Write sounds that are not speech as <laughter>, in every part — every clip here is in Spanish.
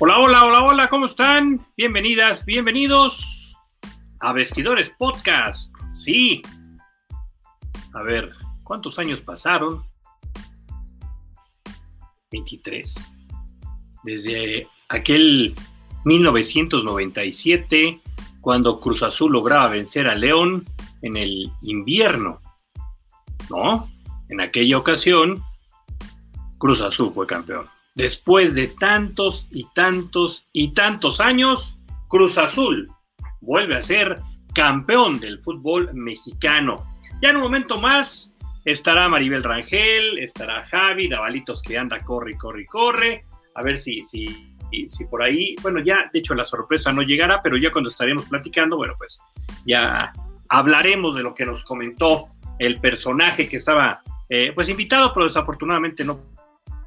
Hola, hola, hola, hola, ¿cómo están? Bienvenidas, bienvenidos a Vestidores Podcast. Sí. A ver, ¿cuántos años pasaron? 23. Desde aquel 1997, cuando Cruz Azul lograba vencer a León en el invierno. ¿No? En aquella ocasión, Cruz Azul fue campeón. Después de tantos y tantos y tantos años, Cruz Azul vuelve a ser campeón del fútbol mexicano. Ya en un momento más estará Maribel Rangel, estará Javi, Davalitos que anda, corre, corre, corre. A ver si, si, si por ahí, bueno, ya de hecho la sorpresa no llegará, pero ya cuando estaremos platicando, bueno, pues ya hablaremos de lo que nos comentó el personaje que estaba eh, pues invitado, pero desafortunadamente no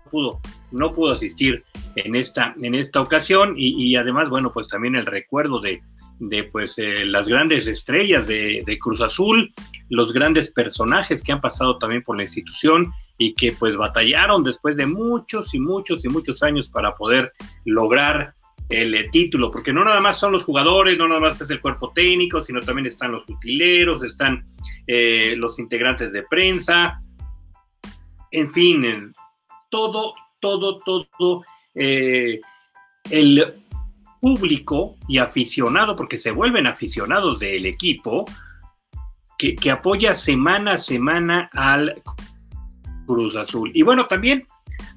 pudo, no pudo asistir en esta, en esta ocasión y, además, bueno, pues también el recuerdo de, de pues eh, las grandes estrellas de, Cruz Azul, los grandes personajes que han pasado también por la institución y que pues batallaron después de muchos y muchos y muchos años para poder lograr el eh, título, porque no nada más son los jugadores, no nada más es el cuerpo técnico, sino también están los utileros, están eh, los integrantes de prensa, en fin, todo, todo, todo eh, el público y aficionado, porque se vuelven aficionados del equipo, que, apoya semana a semana al Cruz Azul. Y bueno, también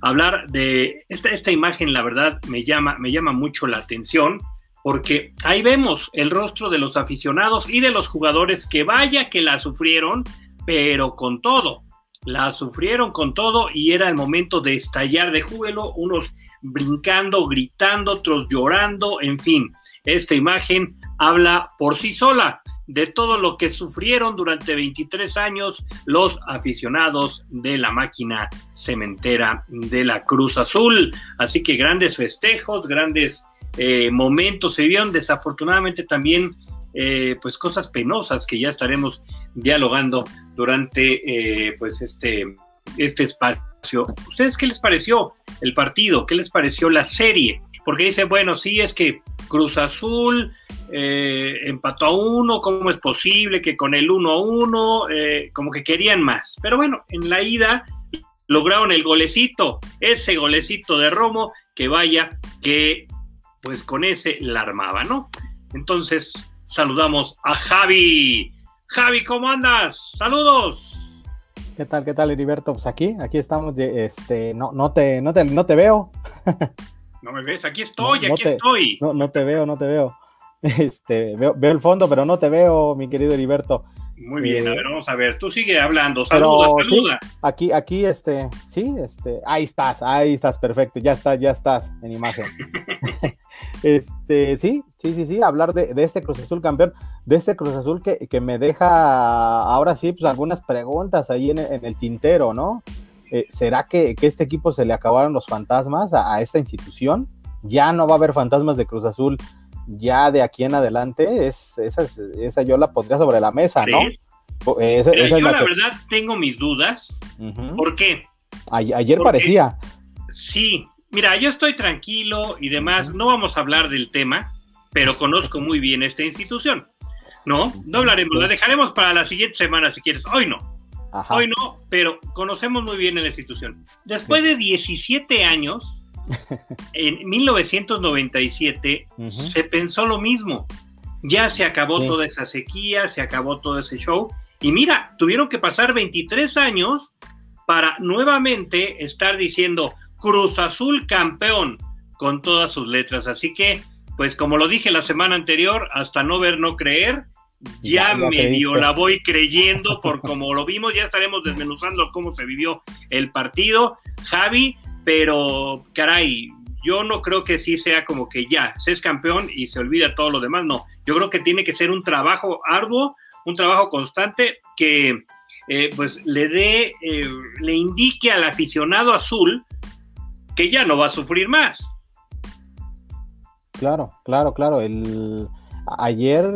hablar de esta, esta imagen, la verdad, me llama, me llama mucho la atención, porque ahí vemos el rostro de los aficionados y de los jugadores que vaya que la sufrieron, pero con todo la sufrieron con todo y era el momento de estallar de júbilo, unos brincando, gritando, otros llorando, en fin, esta imagen habla por sí sola de todo lo que sufrieron durante 23 años los aficionados de la máquina cementera de la Cruz Azul. Así que grandes festejos, grandes eh, momentos se vieron, desafortunadamente también eh, pues cosas penosas que ya estaremos dialogando durante eh, pues este, este espacio. ¿Ustedes qué les pareció el partido? ¿Qué les pareció la serie? Porque dicen, bueno, sí, es que Cruz Azul eh, empató a uno, ¿cómo es posible que con el 1 a 1, como que querían más? Pero bueno, en la ida lograron el golecito, ese golecito de Romo, que vaya, que pues con ese la armaba, ¿no? Entonces, saludamos a Javi. Javi, ¿cómo andas? Saludos. ¿Qué tal, qué tal, Heriberto? Pues aquí, aquí estamos, este, no, no te, no te, no te veo. <laughs> No me ves, aquí estoy, aquí estoy. No, no te veo, no te veo. <laughs> Este, veo, veo el fondo, pero no te veo, mi querido Heriberto. Muy bien, a ver, vamos a ver. Tú sigue hablando. Saluda, saluda. aquí, aquí, este, sí, este, ahí estás, ahí estás, perfecto. Ya estás, ya estás en imagen. <laughs> este, sí, sí, sí, sí, hablar de, este Cruz Azul campeón, de este Cruz Azul que, que me deja ahora sí, pues algunas preguntas ahí en, el tintero, ¿no? Eh, ¿Será que, que, este equipo se le acabaron los fantasmas a, a esta institución? Ya no va a haber fantasmas de Cruz Azul ya de aquí en adelante, es, esa, esa yo la pondría sobre la mesa, ¿no? yo la, verdad tengo mis dudas. ¿Por qué? ayer parecía. Sí, mira, yo estoy tranquilo y demás, no vamos a hablar del tema, pero conozco muy bien esta institución. No, no hablaremos, la dejaremos para la siguiente semana si quieres. Hoy no. Hoy no, pero conocemos muy bien la institución. Después de 17 años, <laughs> en 1997 se pensó lo mismo. Ya se acabó toda esa sequía, se acabó todo ese show. Y mira, tuvieron que pasar 23 años para nuevamente estar diciendo Cruz Azul campeón con todas sus letras. Así que, pues como lo dije la semana anterior, hasta no ver, no creer, ya, medio la voy creyendo por como lo vimos, ya estaremos desmenuzando cómo se vivió el partido. Javi, pero caray, yo no creo que sí sea como que ya, se es campeón y se olvida todo lo demás, no, yo creo que tiene que ser un trabajo arduo, un trabajo constante que eh, pues le dé, eh, le indique al aficionado azul que ya no va a sufrir más. Claro, claro, claro. El, ayer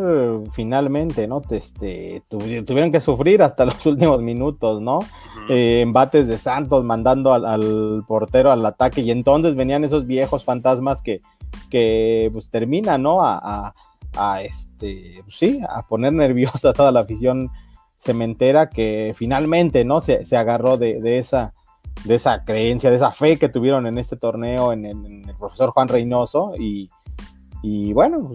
finalmente, ¿no? Este, tuvieron que sufrir hasta <laughs> los últimos minutos, ¿no? eh, embates de Santos mandando al, portero al ataque y entonces venían esos viejos fantasmas que, que pues terminan, ¿no? A, este, pues, sí, a poner <laughs> nerviosa a toda la afición cementera que finalmente, ¿no? Se, agarró de, esa, de esa creencia, de esa fe que tuvieron en este torneo en, el profesor Juan Reynoso y, y bueno,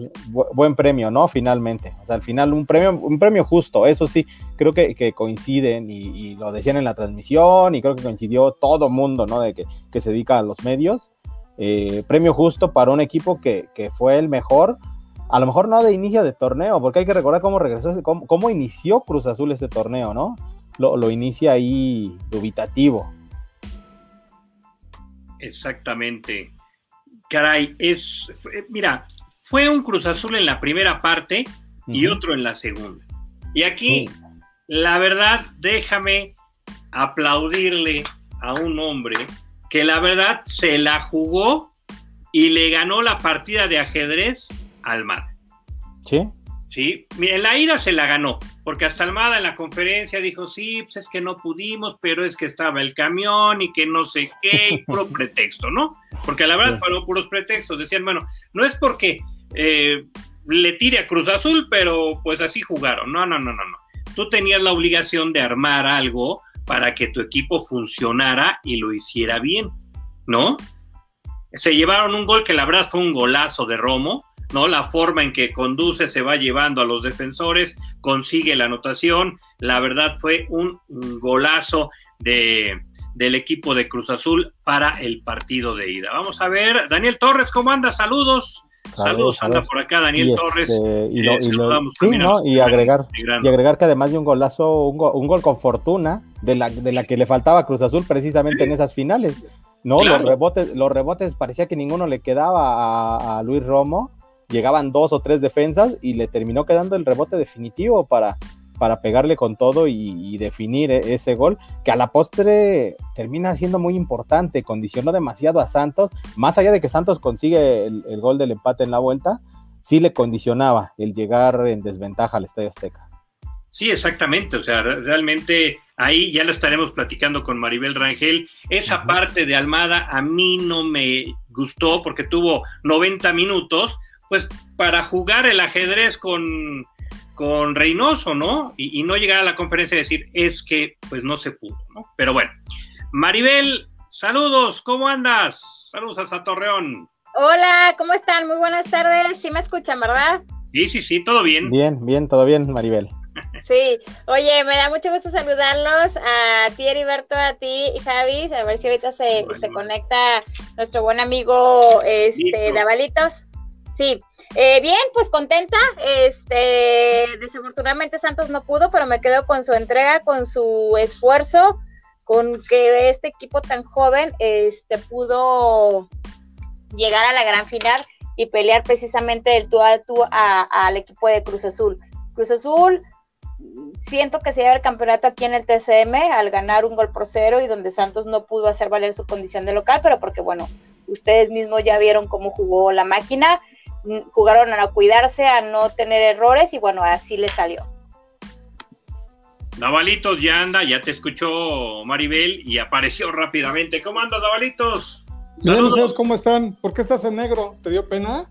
buen premio, ¿no? Finalmente. O sea, al final un premio, un premio justo, eso sí, creo que, coinciden y, lo decían en la transmisión y creo que coincidió todo mundo, ¿no? De que, se dedica a los medios. Eh, premio justo para un equipo que, fue el mejor, a lo mejor no de inicio de torneo, porque hay que recordar cómo regresó, cómo, cómo inició Cruz Azul este torneo, ¿no? Lo, lo inicia ahí dubitativo. Exactamente. Caray, es, mira, fue un Cruz Azul en la primera parte y otro en la segunda. Y aquí, la verdad, déjame aplaudirle a un hombre que la verdad se la jugó y le ganó la partida de ajedrez al mar. Sí. Sí, en la ida se la ganó, porque hasta Almada en la conferencia dijo, sí, pues es que no pudimos, pero es que estaba el camión y que no sé qué, <laughs> puro pretexto, ¿no? Porque la verdad fueron puros pretextos, decían, bueno, no es porque eh, le tire a Cruz Azul, pero pues así jugaron. No, no, no, no, no. Tú tenías la obligación de armar algo para que tu equipo funcionara y lo hiciera bien, ¿no? Se llevaron un gol que la verdad fue un golazo de Romo, ¿no? La forma en que conduce se va llevando a los defensores, consigue la anotación. La verdad fue un, golazo de, del equipo de Cruz Azul para el partido de ida. Vamos a ver, Daniel Torres, ¿cómo anda? Saludos. Saludos, anda por acá Daniel Torres. y, agregar, y agregar que además de un golazo, un, gol, con fortuna, de la, de la que le faltaba a Cruz Azul precisamente en esas finales. No, los rebotes, los rebotes parecía que ninguno le quedaba a Luis Romo. Llegaban dos o tres defensas y le terminó quedando el rebote definitivo para, para pegarle con todo y, definir e-, ese gol, que a la postre termina siendo muy importante, condicionó demasiado a Santos, más allá de que Santos consigue el, gol del empate en la vuelta, sí le condicionaba el llegar en desventaja al Estadio Azteca. Sí, exactamente. O sea, realmente ahí ya lo estaremos platicando con Maribel Rangel. Esa parte de Almada a mí no me gustó porque tuvo 90 minutos, pues para jugar el ajedrez con, con Reynoso, ¿no? Y, no llegar a la conferencia y decir, es que pues no se pudo, ¿no? Pero bueno, Maribel, saludos, ¿cómo andas? Saludos hasta Torreón. Hola, ¿cómo están? Muy buenas tardes, ¿sí me escuchan, verdad? Sí, sí, sí, todo bien. Bien, bien, todo bien, Maribel. <laughs> Sí, oye, me da mucho gusto saludarlos a ti, Heriberto, a ti, Javi, a ver si ahorita se, se conecta nuestro buen amigo este, Davalitos. Sí, eh, bien, pues contenta. Este, desafortunadamente Santos no pudo, pero me quedo con su entrega, con su esfuerzo, con que este equipo tan joven este, pudo llegar a la gran final y pelear precisamente el tú a tú al equipo de Cruz Azul. Cruz Azul, siento que se lleva el campeonato aquí en el TCM al ganar un gol por cero y donde Santos no pudo hacer valer su condición de local, pero porque bueno, ustedes mismos ya vieron cómo jugó la máquina jugaron a cuidarse, a no tener errores y bueno, así le salió. Navalitos ya anda, ya te escuchó Maribel y apareció rápidamente. ¿Cómo andas, Navalitos? Bien, ¿cómo están? ¿Por qué estás en negro? ¿Te dio pena?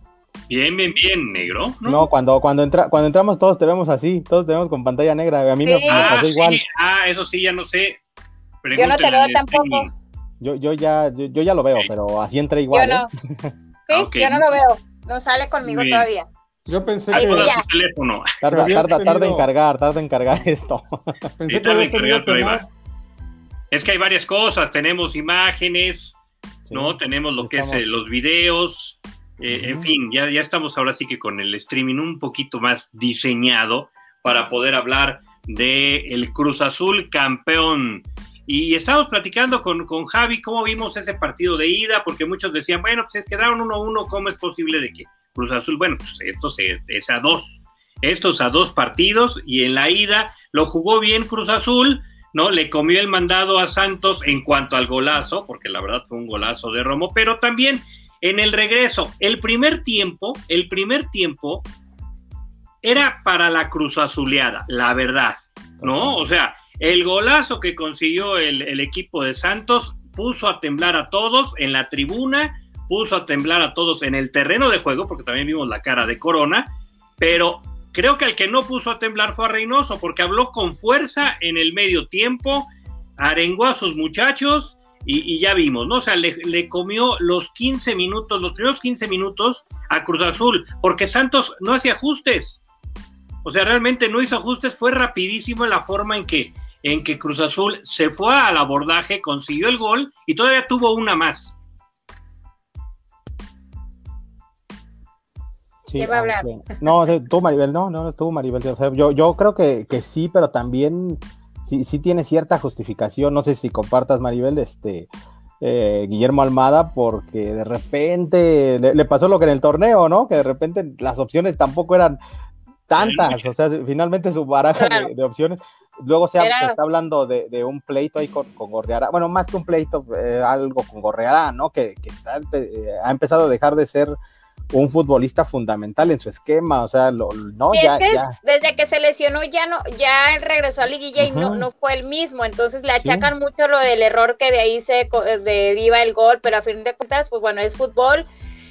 Bien, bien, bien, negro. No, cuando, cuando, entra, cuando entramos todos te vemos así, todos te vemos con pantalla negra. A mí me, ah, igual. Ah, eso sí, ya no sé. yo no te veo tampoco. Yo, yo, ya, yo, ya lo veo, pero así entra igual. Yo no. ¿eh? <laughs> ¿Sí? Yo no lo veo. No sale conmigo todavía. Yo pensé que. Su teléfono. Tarda, tarda, tarda, en cargar, tarda en cargar esto. <laughs> Pensé que habías tenido Es que hay varias cosas. Tenemos imágenes, ¿no? Tenemos lo que es eh, los videos. Eh, en fin, ya, ya estamos ahora sí que con el streaming un poquito más diseñado para poder hablar de el Cruz Azul campeón. Y estábamos platicando con, con, Javi cómo vimos ese partido de ida, porque muchos decían, bueno, pues quedaron 1-1, ¿cómo es posible de que Cruz Azul, bueno, pues esto se, es a dos, estos a dos partidos, y en la ida lo jugó bien Cruz Azul, ¿no? Le comió el mandado a Santos en cuanto al golazo, porque la verdad fue un golazo de Romo, pero también en el regreso, el primer tiempo, el primer tiempo era para la Cruz Azuleada, la verdad, ¿no? O sea, El golazo que consiguió el, equipo de Santos puso a temblar a todos en la tribuna, puso a temblar a todos en el terreno de juego, porque también vimos la cara de Corona, pero creo que el que no puso a temblar fue a Reynoso, porque habló con fuerza en el medio tiempo, arengó a sus muchachos y, ya vimos, ¿no? O sea, le, le, comió los 15 minutos, los primeros 15 minutos a Cruz Azul, porque Santos no hacía ajustes. O sea, realmente no hizo ajustes, fue rapidísimo la forma en que, en que Cruz Azul se fue al abordaje, consiguió el gol y todavía tuvo una más. Sí, va a hablar? No, tú Maribel, no, no, tú Maribel. O sea, yo, yo creo que, que sí, pero también sí, sí tiene cierta justificación, no sé si compartas Maribel, este, eh, Guillermo Almada, porque de repente le, pasó lo que en el torneo, ¿no? Que de repente las opciones tampoco eran tantas, o sea, finalmente su baraja de, opciones. Luego se, está hablando de, un pleito ahí con, con, Gorreará, bueno, más que un pleito, eh, algo con Gorreará, ¿no? Que, que está, eh, ha empezado a dejar de ser un futbolista fundamental en su esquema, o sea, lo, no, ya, Desde que se lesionó ya no, ya regresó a liguilla y no, no fue el mismo, entonces le achacan mucho lo del error que de ahí se deriva el gol, pero a fin de cuentas, pues bueno, es fútbol.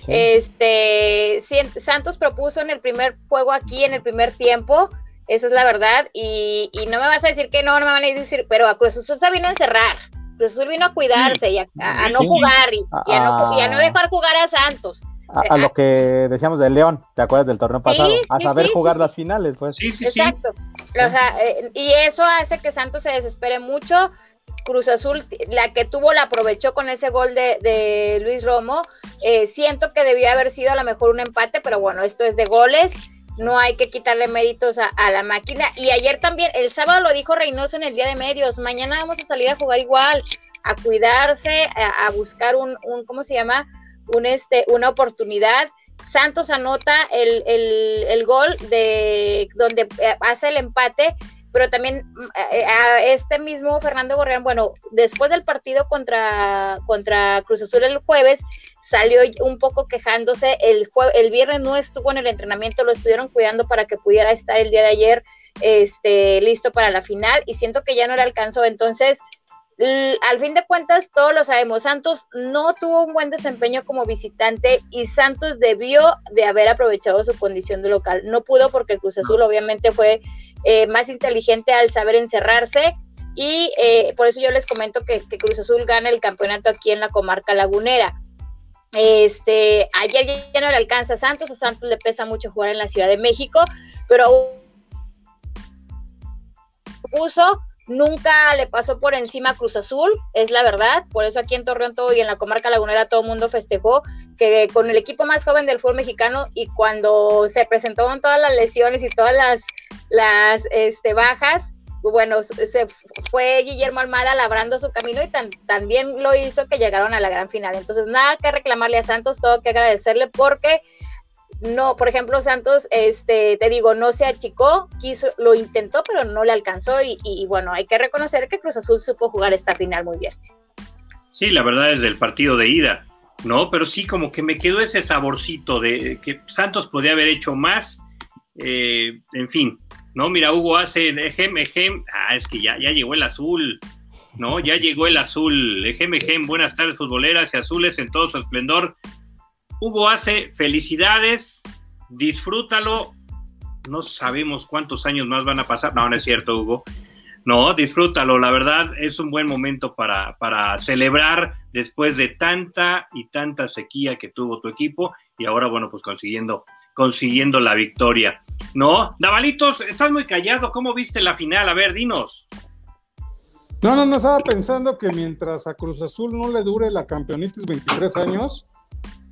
Este Santos propuso en el primer juego aquí, en el primer tiempo, esa es la verdad, y, y no me vas a decir que no, no me van a decir, pero a Cruz Azul se vino a encerrar. Cruz Azul vino a cuidarse y a, no jugar y, a no, y, a no, ah. dejar jugar a Santos a, lo que decíamos del León, ¿te acuerdas del torneo pasado? a saber jugar las finales, pues. Sí, sí, Exacto. O sea, eh, y eso hace que Santos se desespere mucho. Cruz Azul, la que tuvo, la aprovechó con ese gol de, Luis Romo. Eh, siento que debió haber sido a lo mejor un empate, pero bueno, esto es de goles. No hay que quitarle méritos a, la máquina. Y ayer también, el sábado lo dijo Reynoso en el día de medios. Mañana vamos a salir a jugar igual, a cuidarse, a, buscar un, un, ¿cómo se llama? un este, una oportunidad. Santos anota el, el, gol de donde eh, hace el empate, pero también eh, a este mismo Fernando Gorrián, bueno, después del partido contra, contra Cruz Azul el jueves, salió un poco quejándose, el, el viernes no estuvo en el entrenamiento, lo estuvieron cuidando para que pudiera estar el día de ayer este, listo para la final y siento que ya no le alcanzó, entonces al fin de cuentas, todos lo sabemos, Santos no tuvo un buen desempeño como visitante y Santos debió de haber aprovechado su condición de local. No pudo porque Cruz Azul obviamente fue eh, más inteligente al saber encerrarse y eh, por eso yo les comento que, Cruz Azul gana el campeonato aquí en la comarca lagunera. Este, ayer ya no le alcanza a Santos, a Santos le pesa mucho jugar en la Ciudad de México, pero puso Nunca le pasó por encima Cruz Azul, es la verdad. Por eso aquí en Torreón todo y en la comarca lagunera todo el mundo festejó que con el equipo más joven del fútbol mexicano y cuando se presentaron todas las lesiones y todas las, las este, bajas, bueno, se fue Guillermo Almada labrando su camino y también lo hizo que llegaron a la gran final. Entonces, nada que reclamarle a Santos, todo que agradecerle porque no, por ejemplo, Santos, este, te digo, no se achicó, quiso, lo intentó, pero no le alcanzó y, bueno, hay que reconocer que Cruz Azul supo jugar esta final muy bien. Sí, la verdad es del partido de ida, ¿no? Pero sí como que me quedó ese saborcito de que Santos podía haber hecho más, eh, en fin, ¿no? Mira, Hugo hace ejem, ejem, ah, es que ya, ya llegó el azul, ¿no? Ya llegó el azul, ejem, ejem, buenas tardes futboleras y azules en todo su esplendor, Hugo hace felicidades, disfrútalo. No sabemos cuántos años más van a pasar. No, no es cierto, Hugo. No, disfrútalo. La verdad es un buen momento para, para celebrar después de tanta y tanta sequía que tuvo tu equipo y ahora, bueno, pues consiguiendo, consiguiendo la victoria. No, Davalitos, estás muy callado. ¿Cómo viste la final? A ver, dinos. No, no, no estaba pensando que mientras a Cruz Azul no le dure la campeonitis 23 años,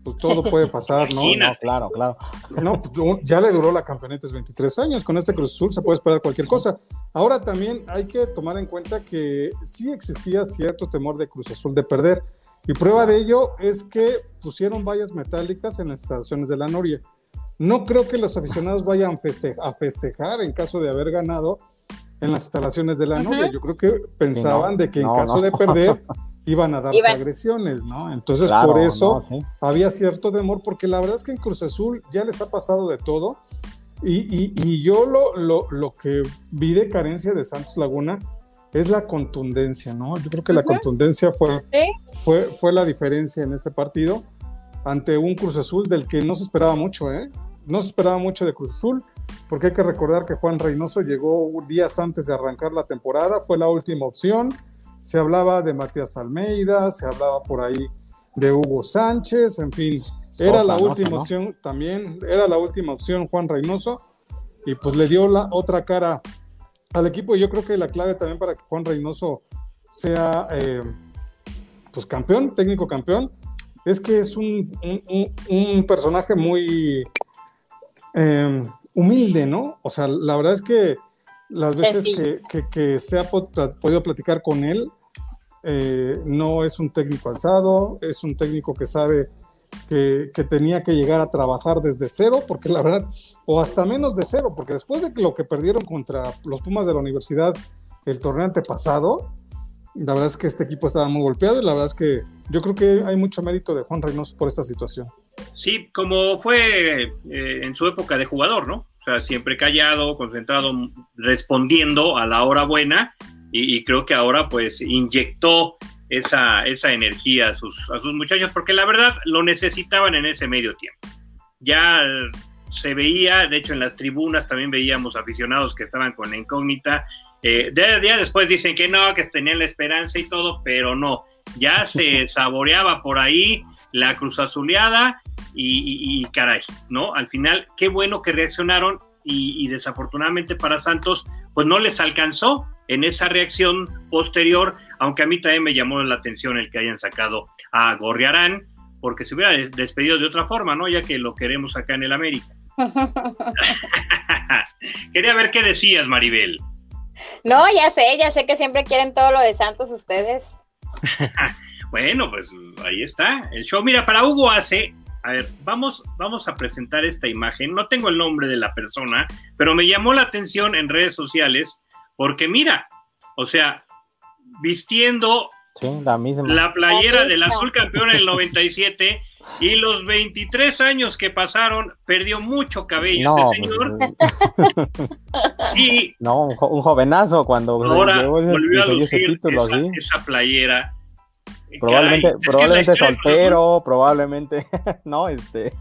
pues todo puede pasar, ¿no? No, claro, claro. No, pues, ya le duró la campeoneta 23 años, con este Cruz Azul se puede esperar cualquier cosa. Ahora también hay que tomar en cuenta que sí existía cierto temor de Cruz Azul de perder, y prueba de ello es que pusieron vallas metálicas en las estaciones de la Noria. No creo que los aficionados vayan a festejar en caso de haber ganado en las instalaciones de la Noria. Yo creo que pensaban de que en caso de perder <laughs> iban a darse agresiones, ¿no? Entonces, por eso había cierto temor, porque la verdad es que en Cruz Azul ya les ha pasado de todo. Y, y, yo lo, lo, lo, que vi de carencia de Santos Laguna es la contundencia, ¿no? Yo creo que la contundencia fue, fue, fue la diferencia en este partido ante un Cruz Azul del que no se esperaba mucho, ¿eh? No se esperaba mucho de Cruz Azul, porque hay que recordar que Juan Reynoso llegó días antes de arrancar la temporada, fue la última opción. Se hablaba de Matías Almeida, se hablaba por ahí de Hugo Sánchez, en fin, era la última opción también, era la última opción Juan Reynoso, y pues le dio la otra cara al equipo. Y yo creo que la clave también para que Juan Reynoso sea eh, pues campeón, técnico campeón, es que es un, personaje muy em, humilde, ¿no? O sea, la verdad es que las veces que, se ha podido platicar con él, eh, no es un técnico alzado, es un técnico que sabe que, tenía que llegar a trabajar desde cero, porque la verdad, o hasta menos de cero, porque después de lo que perdieron contra los Pumas de la universidad el torneo antepasado, la verdad es que este equipo estaba muy golpeado y la verdad es que yo creo que hay mucho mérito de Juan Reynoso por esta situación. Sí, como fue eh, en su época de jugador, ¿no? O sea, siempre callado, concentrado, respondiendo a la hora buena y, creo que ahora pues inyectó esa, esa energía a sus, a sus muchachos porque la verdad lo necesitaban en ese medio tiempo. Ya se veía, de hecho en las tribunas también veíamos aficionados que estaban con la incógnita. Eh, día después dicen que no, que tenían la esperanza y todo, pero no. Ya se saboreaba por ahí la cruz azuleada y, caray, ¿no? Al final, qué bueno que reaccionaron y, desafortunadamente para Santos, pues no les alcanzó en esa reacción posterior, aunque a mí también me llamó la atención el que hayan sacado a Gorriarán, porque se hubiera despedido de otra forma, ¿no? Ya que lo queremos acá en el América. <laughs> Quería ver qué decías, Maribel. No, ya sé, ya sé que siempre quieren todo lo de Santos ustedes. <laughs> bueno, pues ahí está. El show, mira, para Hugo hace, a ver, vamos, vamos a presentar esta imagen. No tengo el nombre de la persona, pero me llamó la atención en redes sociales porque mira, o sea, vistiendo la, playera del azul campeón en el 97 y los 23 años que pasaron, perdió mucho cabello ese pues, señor. <laughs> y no, un, jovenazo cuando ahora volvió a lucir esa, playera. Probablemente, <laughs> probablemente soltero, probablemente, <laughs> no, este.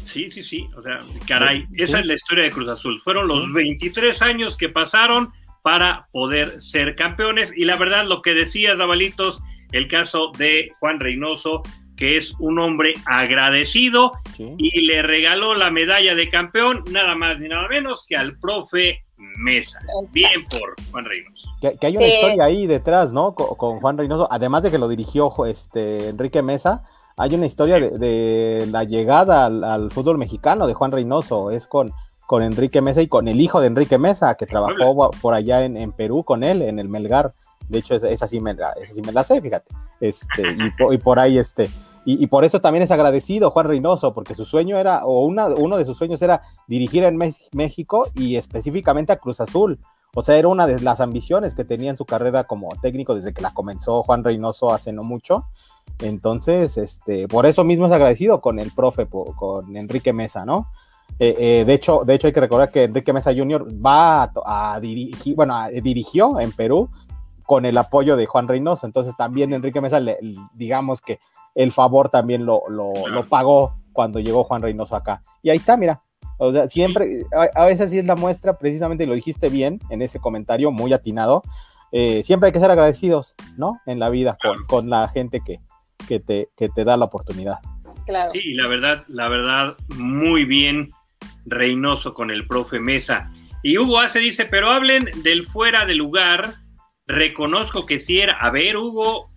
Sí, sí, sí, o sea, caray, esa es la historia de Cruz Azul. Fueron los 23 años que pasaron para poder ser campeones y la verdad lo que decías, Dabalitos, el caso de Juan Reynoso, que es un hombre agradecido y le regaló la medalla de campeón nada más ni nada menos que al profe Mesa. Bien por Juan Reynoso. Que, hay una historia ahí detrás, ¿no? Con, Juan Reynoso, además de que lo dirigió este Enrique Mesa, hay una historia de, la llegada al, fútbol mexicano de Juan Reynoso, es con, con Enrique Mesa y con el hijo de Enrique Mesa, que trabajó por allá en, Perú con él, en el Melgar. De hecho, esa, sí, me, sí me la sé, fíjate. Este, y, por ahí, este, y, por eso también es agradecido Juan Reynoso, porque su sueño era, o una, uno de sus sueños era dirigir en México y específicamente a Cruz Azul. O sea, era una de las ambiciones que tenía en su carrera como técnico desde que la comenzó Juan Reynoso hace no mucho. Entonces, este, por eso mismo es agradecido con el profe, con Enrique Mesa, ¿no? Eh, eh, de, hecho, de hecho, hay que recordar que Enrique Mesa Jr. va a, dirigir, bueno, dirigió en Perú con el apoyo de Juan Reynoso. Entonces, también Enrique Mesa, digamos que el favor también lo, lo, pagó cuando llegó Juan Reynoso acá. Y ahí está, mira. O sea, siempre, a, veces sí es la muestra, precisamente lo dijiste bien en ese comentario, muy atinado. Eh, siempre hay que ser agradecidos, ¿no? En la vida con, con la gente que, que, te, que te da la oportunidad. Claro. Sí, la verdad, la verdad, muy bien Reynoso con el profe Mesa. Y Hugo Hace dice, pero hablen del fuera de lugar. Reconozco que sí era. A ver, Hugo,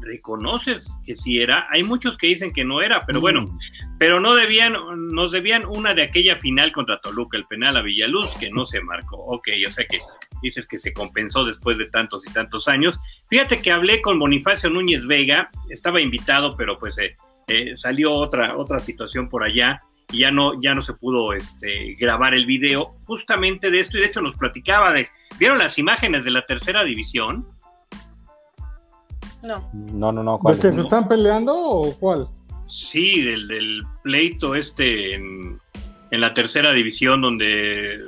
reconoces que sí era. Hay muchos que dicen que no era, pero bueno, mm. pero no debían, nos debían una de aquella final contra Toluca, el penal a Villaluz, que no se marcó. Ok, o sea que dices que se compensó después de tantos y tantos años. Fíjate que hablé con Bonifacio Núñez Vega, estaba invitado, pero pues eh, eh, salió otra, otra situación por allá y ya no, ya no se pudo este, grabar el video justamente de esto y de hecho nos platicaba de, ¿vieron las imágenes de la tercera división? No. No, no, no. ¿De que se están peleando o cuál? Sí, del, del pleito este en, en, la tercera división donde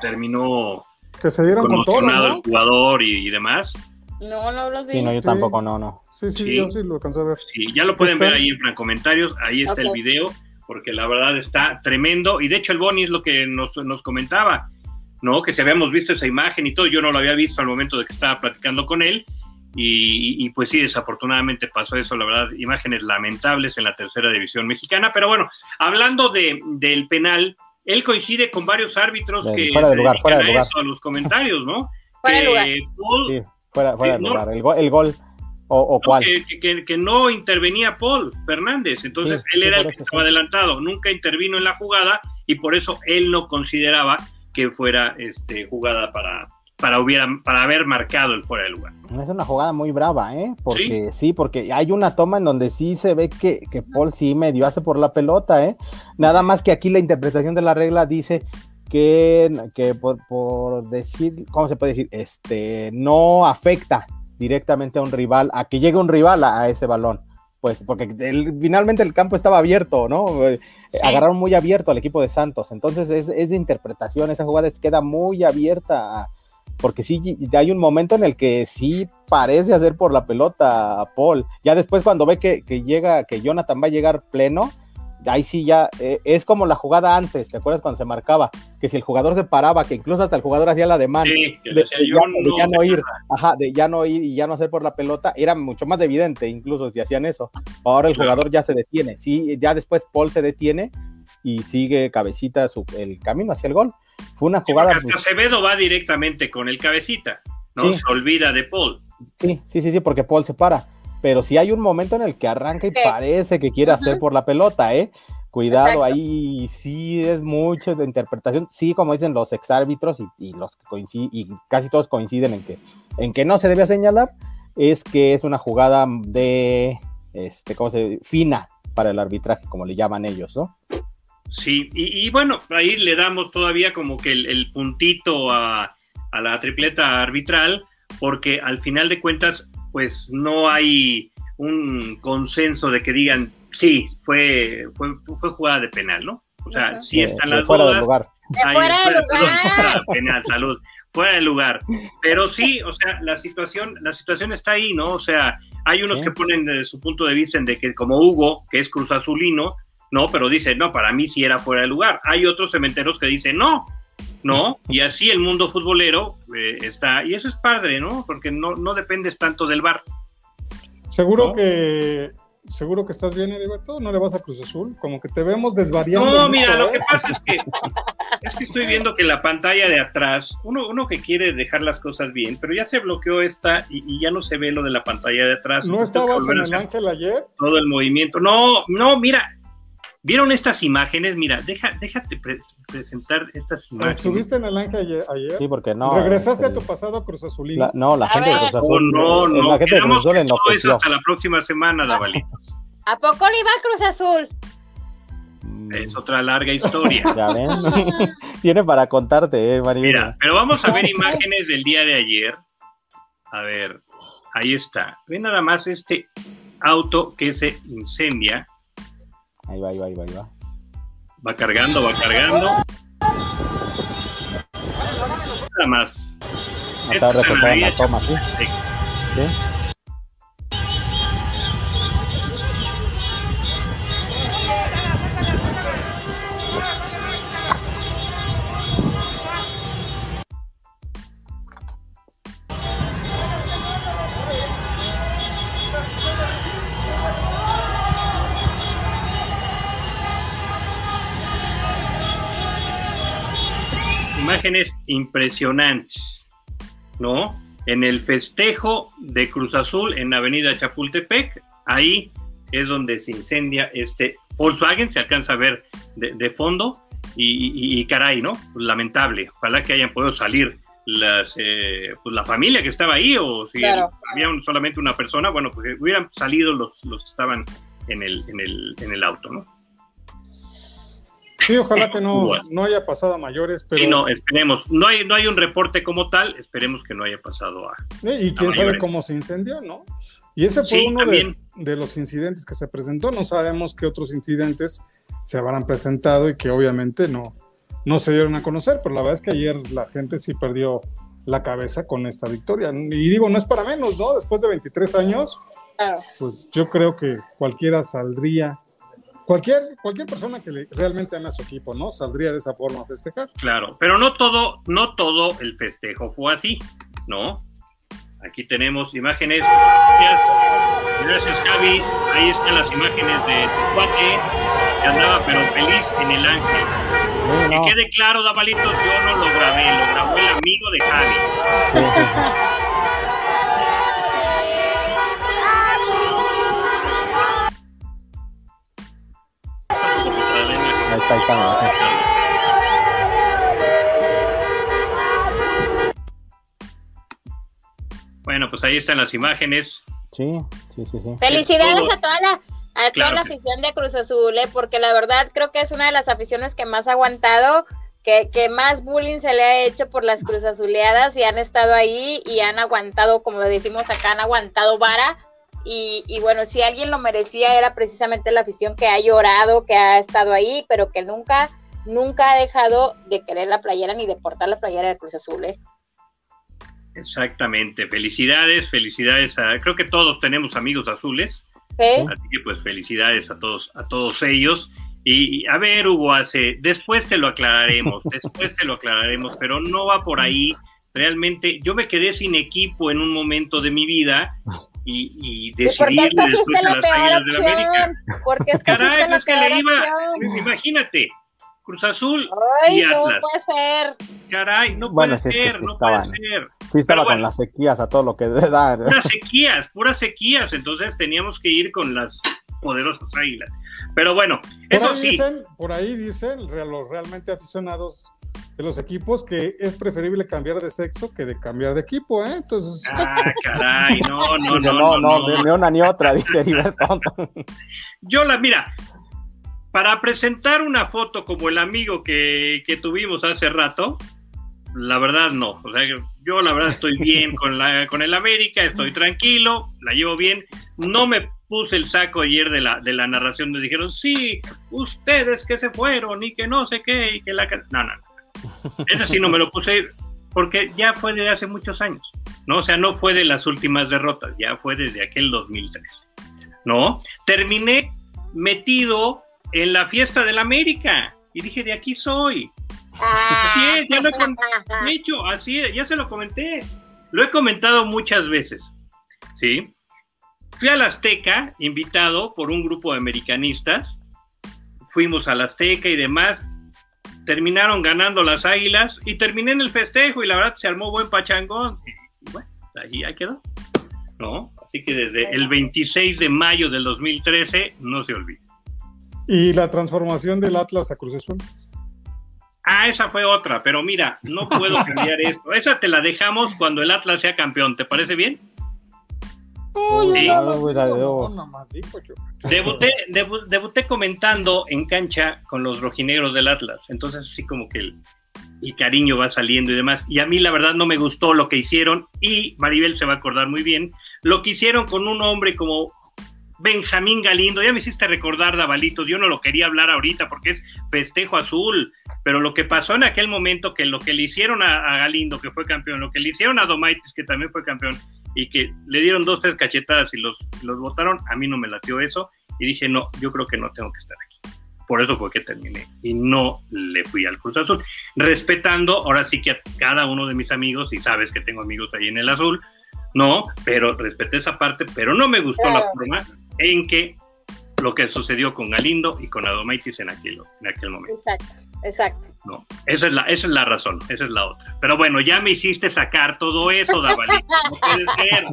terminó Que se dieron con todo, ¿no? el jugador y, y demás. No, no los vi. Sí, no, yo Sí. tampoco, no, no. Sí, sí, Sí. yo sí lo alcancé a ver. Sí, ya lo pueden Está- ver ahí en Fran Comentarios, ahí está el Ok. video, porque la verdad está tremendo. Y de hecho el Boni es lo que nos, nos comentaba, ¿no? Que si habíamos visto esa imagen y todo, yo no lo había visto al momento de que estaba platicando con él. Y, y- y pues sí, desafortunadamente pasó eso, la verdad, imágenes lamentables en la tercera división mexicana. Pero bueno, hablando de, del penal, él coincide con varios árbitros Del- que fuera de se lugar, fuera de dedican a lugar. eso, a los comentarios, ¿no? <laughs> Fuera de lugar. Paul- Sí, fuera, fuera de no. lugar. El, gol, el gol o, o no, cuál. que, que- que- no intervenía Paul Fernández, entonces Sí, él sí, era el que estaba sí. adelantado, nunca intervino en la jugada y por eso él no consideraba que fuera este, jugada para, para, hubiera, para haber marcado el fuera de lugar. Es una jugada muy brava, ¿eh? Porque sí, porque hay una toma en donde sí se ve que, que Paul sí medio hace por la pelota, ¿eh? Nada más que aquí la interpretación de la regla dice que, que por, por decir, ¿cómo se puede decir? Este, no afecta directamente a un rival, a que llegue un rival a, a ese balón. Pues porque el- finalmente el campo estaba abierto, ¿no? Agarraron muy abierto al equipo de Santos. Entonces es, es de interpretación, esa jugada queda muy abierta a, porque sí hay un momento en el que sí parece hacer por la pelota a Paul. Ya después cuando ve que, que llega, que Jonathan va a llegar pleno, ahí sí ya eh, es como la jugada antes, ¿te acuerdas cuando se marcaba? Que si el jugador se paraba, que incluso hasta el jugador hacía la demanda. Sí, De, decía, de ya, de no ya sé no ir, ajá, de ya no ir y ya no hacer por la pelota, era mucho más evidente, incluso si hacían eso. Ahora el Claro. jugador ya se detiene, sí, ya después Paul se detiene y sigue cabecita su, el camino hacia el gol. Fue una jugada. pues, Acevedo va directamente con el cabecita, ¿no? Sí. Se olvida de Paul. Sí, sí, sí, sí, porque Paul se para. Pero sí hay un momento en el que arranca y Sí. parece que quiere hacer por la pelota, ¿eh? Cuidado, Exacto. ahí sí es mucho de interpretación. Sí, como dicen los exárbitros y, y los que coinciden, y casi todos coinciden en que, en que no se debe señalar, es que es una jugada de, este, ¿cómo se dice? Fina para el arbitraje, como le llaman ellos, ¿no? Sí, y, y bueno, ahí le damos todavía como que el, el puntito a, a la tripleta arbitral, porque al final de cuentas, pues no hay un consenso de que digan, sí, fue, fue, fue jugada de penal, ¿no? O sea, Ujú. sí Eh, están que las fuera del dudas. lugar. De fuera de fuera- lugar. fuera, penal, salud, fuera de lugar. Pero sí, o sea, la situación, la situación está ahí, ¿no? O sea, hay unos Sí. que ponen de su punto de vista en de que como Hugo, que es Cruz Azulino, no, pero dice, no, para mí sí era fuera de lugar. Hay otros cementeros que dicen, no, no, y así el mundo futbolero eh, está, y eso es padre, ¿no? Porque no, no dependes tanto del bar. Seguro ¿No? que seguro que estás bien, Heriberto, no le vas a Cruz Azul, como que te vemos desvariando. No, mucho, mira, lo ¿eh? que pasa es que es que estoy viendo que la pantalla de atrás, uno, uno que quiere dejar las cosas bien, pero ya se bloqueó esta y, y ya no se ve lo de la pantalla de atrás. ¿No estabas en el Ángel ayer? todo el movimiento. No, no, mira. ¿Vieron estas imágenes? Mira, deja, déjate pre- presentar estas imágenes. ¿Estuviste en el Ángel ayer? ayer? Sí, porque no. ¿Regresaste a tu pasado Cruz Azulino? la- no, la A gente de ver. Cruz No, Azul. no, no. La gente de Cruz Azul todo eso hasta la próxima semana, Davalito. ¿A poco le iba a Cruz Azul? Mm, Es otra larga historia. <laughs> Ya ven. <laughs> Tiene para contarte, eh, Maribel. Mira, pero vamos a ver <laughs> imágenes del día de ayer. A ver, ahí está. Ve nada más este auto que se incendia. Ahí va, ahí va, ahí va, ahí va. Va cargando, va cargando. Nada más. La toma. Sí. sí. Imágenes impresionantes, ¿no? En el festejo de Cruz Azul en Avenida Chapultepec, ahí es donde se incendia este Volkswagen, se alcanza a ver de, de fondo, y, y- y caray, ¿no? Lamentable. Ojalá que hayan podido salir las, eh, pues la familia que estaba ahí, o si Claro. había un- solamente una persona, bueno, pues hubieran salido los, los que estaban en el, en el, en el auto, ¿no? Sí, ojalá que no, <laughs> no haya pasado a mayores, pero Sí, no, esperemos. No hay, no hay un reporte como tal, esperemos que no haya pasado a... Y quién a sabe cómo se incendió, ¿no? Y ese fue Sí, uno de, de los incidentes que se presentó. No sabemos qué otros incidentes se habrán presentado y que obviamente no, no se dieron a conocer, pero la verdad es que ayer la gente sí perdió la cabeza con esta victoria. Y digo, no es para menos, ¿no? Después de 23 años, pues yo creo que cualquiera saldría, cualquier, cualquier persona que realmente ama a su equipo, ¿no? Saldría de esa forma a festejar. Claro, pero no todo, no todo el festejo fue así, ¿no? Aquí tenemos imágenes. Gracias, Javi. Ahí están las imágenes de tu cuate que andaba pero feliz en el ángel. Que quede claro, Dabalitos, yo no lo grabé, lo grabó el amigo de Javi. Está, ahí está. Bueno, pues ahí están las imágenes. Sí, sí, sí, sí. Felicidades a toda la, a toda la afición de Cruz Azul, ¿eh? porque la verdad creo que es una de las aficiones que más ha aguantado, que, que más bullying se le ha hecho por las Cruz Azuleadas y han estado ahí y han aguantado, como decimos acá, han aguantado vara. Y, y bueno, si alguien lo merecía era precisamente la afición que ha llorado, que ha estado ahí, pero que nunca, nunca ha dejado de querer la playera ni de portar la playera de Cruz Azul. ¿eh? Exactamente, felicidades, felicidades a, creo que todos tenemos amigos azules, así que pues felicidades a todos, a todos ellos. Y, a ver, Hugo, hace, después te lo aclararemos, <laughs> después te lo aclararemos, pero no va por ahí. Realmente, yo me quedé sin equipo en un momento de mi vida y, y decidí después de las Águilas de la América. Porque es que Caray, es que le iba, imagínate, Cruz Azul y Atlas. No puede ser. Caray, no puede ser, no puede ser. Sí, estaba con las sequías a todo lo que <laughs> da. Puras sequías, puras sequías. Entonces teníamos que ir con las poderosas águilas. Pero bueno, por eso ahí sí. Dicen, por ahí dicen los realmente aficionados de los equipos que es preferible cambiar de sexo que de cambiar de equipo, ¿eh? Entonces. Ah, caray, no, <laughs> no, Dice, no, no, no, ni una ni otra, dice. <laughs> Yo la, mira, para presentar una foto como el amigo que, que, tuvimos hace rato, la verdad no. O sea, yo la verdad estoy bien con, la, con el América, estoy tranquilo, la llevo bien. No me puse el saco ayer de la, de la narración donde dijeron, sí, ustedes que se fueron y que no sé qué, y que la... No, no, no. Ese sí no me lo puse porque ya fue de hace muchos años, ¿no? O sea, no fue de las últimas derrotas, ya fue desde aquel 2003, ¿no? Terminé metido en la fiesta del América. Y dije, de aquí soy. Así es, ya lo he hecho, así es, ya se lo comenté. Lo he comentado muchas veces. ¿Sí? Fui a la Azteca, invitado por un grupo de americanistas. Fuimos a la Azteca y demás. Terminaron ganando las águilas y terminé en el festejo y la verdad se armó buen pachangón. Y bueno, ahí, ahí quedó. ¿No? Así que desde el 26 de mayo del 2013 no se olvida. ¿Y la transformación del Atlas a Cruz Azul? Ah, esa fue otra, pero mira, no puedo <laughs> cambiar esto. Esa te la dejamos cuando el Atlas sea campeón, ¿te parece bien? Sí. Debuté, debu debuté comentando en cancha con los rojinegros del Atlas, entonces así como que el, el cariño va saliendo y demás. Y a mí la verdad no me gustó lo que hicieron. Y Maribel se va a acordar muy bien, lo que hicieron con un hombre como Benjamín Galindo, ya me hiciste recordar, Davalitos, yo no lo quería hablar ahorita porque es festejo azul, pero lo que pasó en aquel momento, que lo que le hicieron a, a Galindo, que fue campeón, lo que le hicieron a Domaitis, que también fue campeón, y que le dieron dos, tres cachetadas y los, los votaron, a mí no me latió eso, y dije, no, yo creo que no tengo que estar aquí. Por eso fue que terminé y no le fui al Cruz Azul. Respetando, ahora sí que a cada uno de mis amigos, y sabes que tengo amigos ahí en el Azul, no, pero respeté esa parte, pero no me gustó la forma en que lo que sucedió con Galindo y con Adomaitis en aquel, en aquel momento. Exacto, exacto. No, esa es, la, esa es la razón, esa es la otra. Pero bueno, ya me hiciste sacar todo eso, Davalito. No puede ser.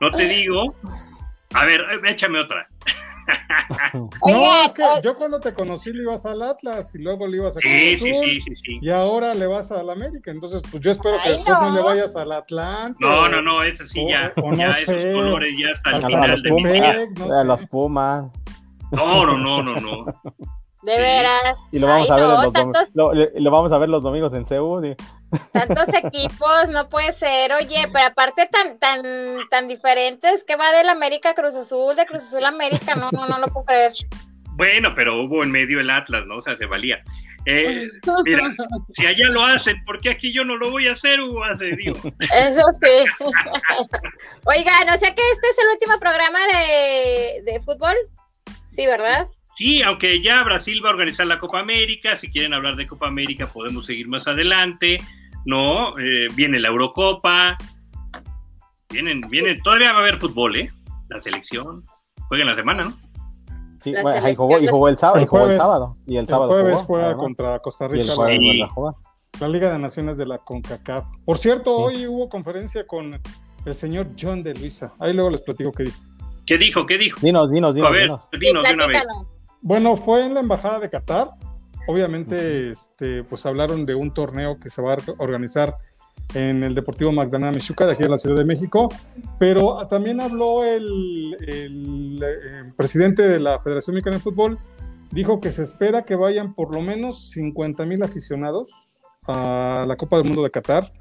No te digo. A ver, échame otra. <laughs> no, es que yo cuando te conocí le ibas al Atlas y luego le ibas a sí, sí, sí, sí, sí, y ahora le vas al América, entonces pues yo espero que Ay, después no. no. le vayas al Atlante. No, no, no, ese sí ya, ya no esos sé, colores ya hasta el final de mi vida. Pumas, no a los Pumas. No, no, no, no, no. De Sí. veras. Y lo vamos Ay, a ver no, en los tantos, lo, vamos a ver los domingos en Seúl. <laughs> y- tantos equipos, no puede ser. Oye, pero aparte tan, tan, tan diferentes, que va del América a Cruz Azul, de Cruz Azul a América, no, no, no lo puedo creer. Bueno, pero hubo en medio el Atlas, ¿no? O sea, se valía. Eh, <laughs> mira, si allá lo hacen, ¿por qué aquí yo no lo voy a hacer, Hugo Dios. Eso sí. Oigan, o sea que este es el último programa de, de fútbol. Sí, ¿verdad? Sí, aunque ya Brasil va a organizar la Copa América, si quieren hablar de Copa América podemos seguir más adelante, ¿no? Eh, viene la Eurocopa, vienen, vienen, todavía va a haber fútbol, ¿eh? La selección, juega en la semana, ¿no? Sí, bueno, y, jugó, y jugó, el sábado, el jueves, sábado. Y el, sábado jueves juega contra Costa Rica. La, Liga de Naciones de la CONCACAF. Por cierto, hoy hubo conferencia con el señor John de Luisa. Ahí luego les platico qué dijo. ¿Qué dijo? ¿Qué dijo? Dinos, dinos, dinos. A ver, dinos, de una vez. Bueno, fue en la Embajada de Qatar. Obviamente, este, pues hablaron de un torneo que se va a organizar en el Deportivo Magdalena Michuca, de aquí en la Ciudad de México, pero también habló el, eh, presidente de la Federación Mexicana de Fútbol, dijo que se espera que vayan por lo menos 50 mil aficionados a la Copa del Mundo de Qatar,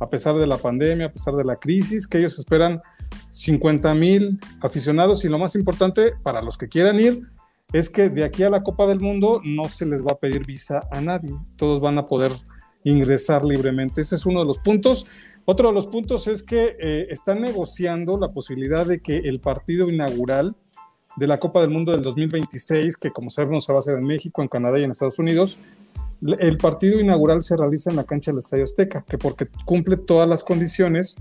a pesar de la pandemia, a pesar de la crisis, que ellos esperan 50 mil aficionados y lo más importante, para los que quieran ir, es que de aquí a la Copa del Mundo no se les va a pedir visa a nadie, todos van a poder ingresar libremente. Ese es uno de los puntos. Otro de los puntos es que eh, están negociando la posibilidad de que el partido inaugural de la Copa del Mundo del 2026, que como sabemos se va a hacer en México, en Canadá y en Estados Unidos, el partido inaugural se realiza en la cancha del Estadio Azteca, que porque cumple todas las condiciones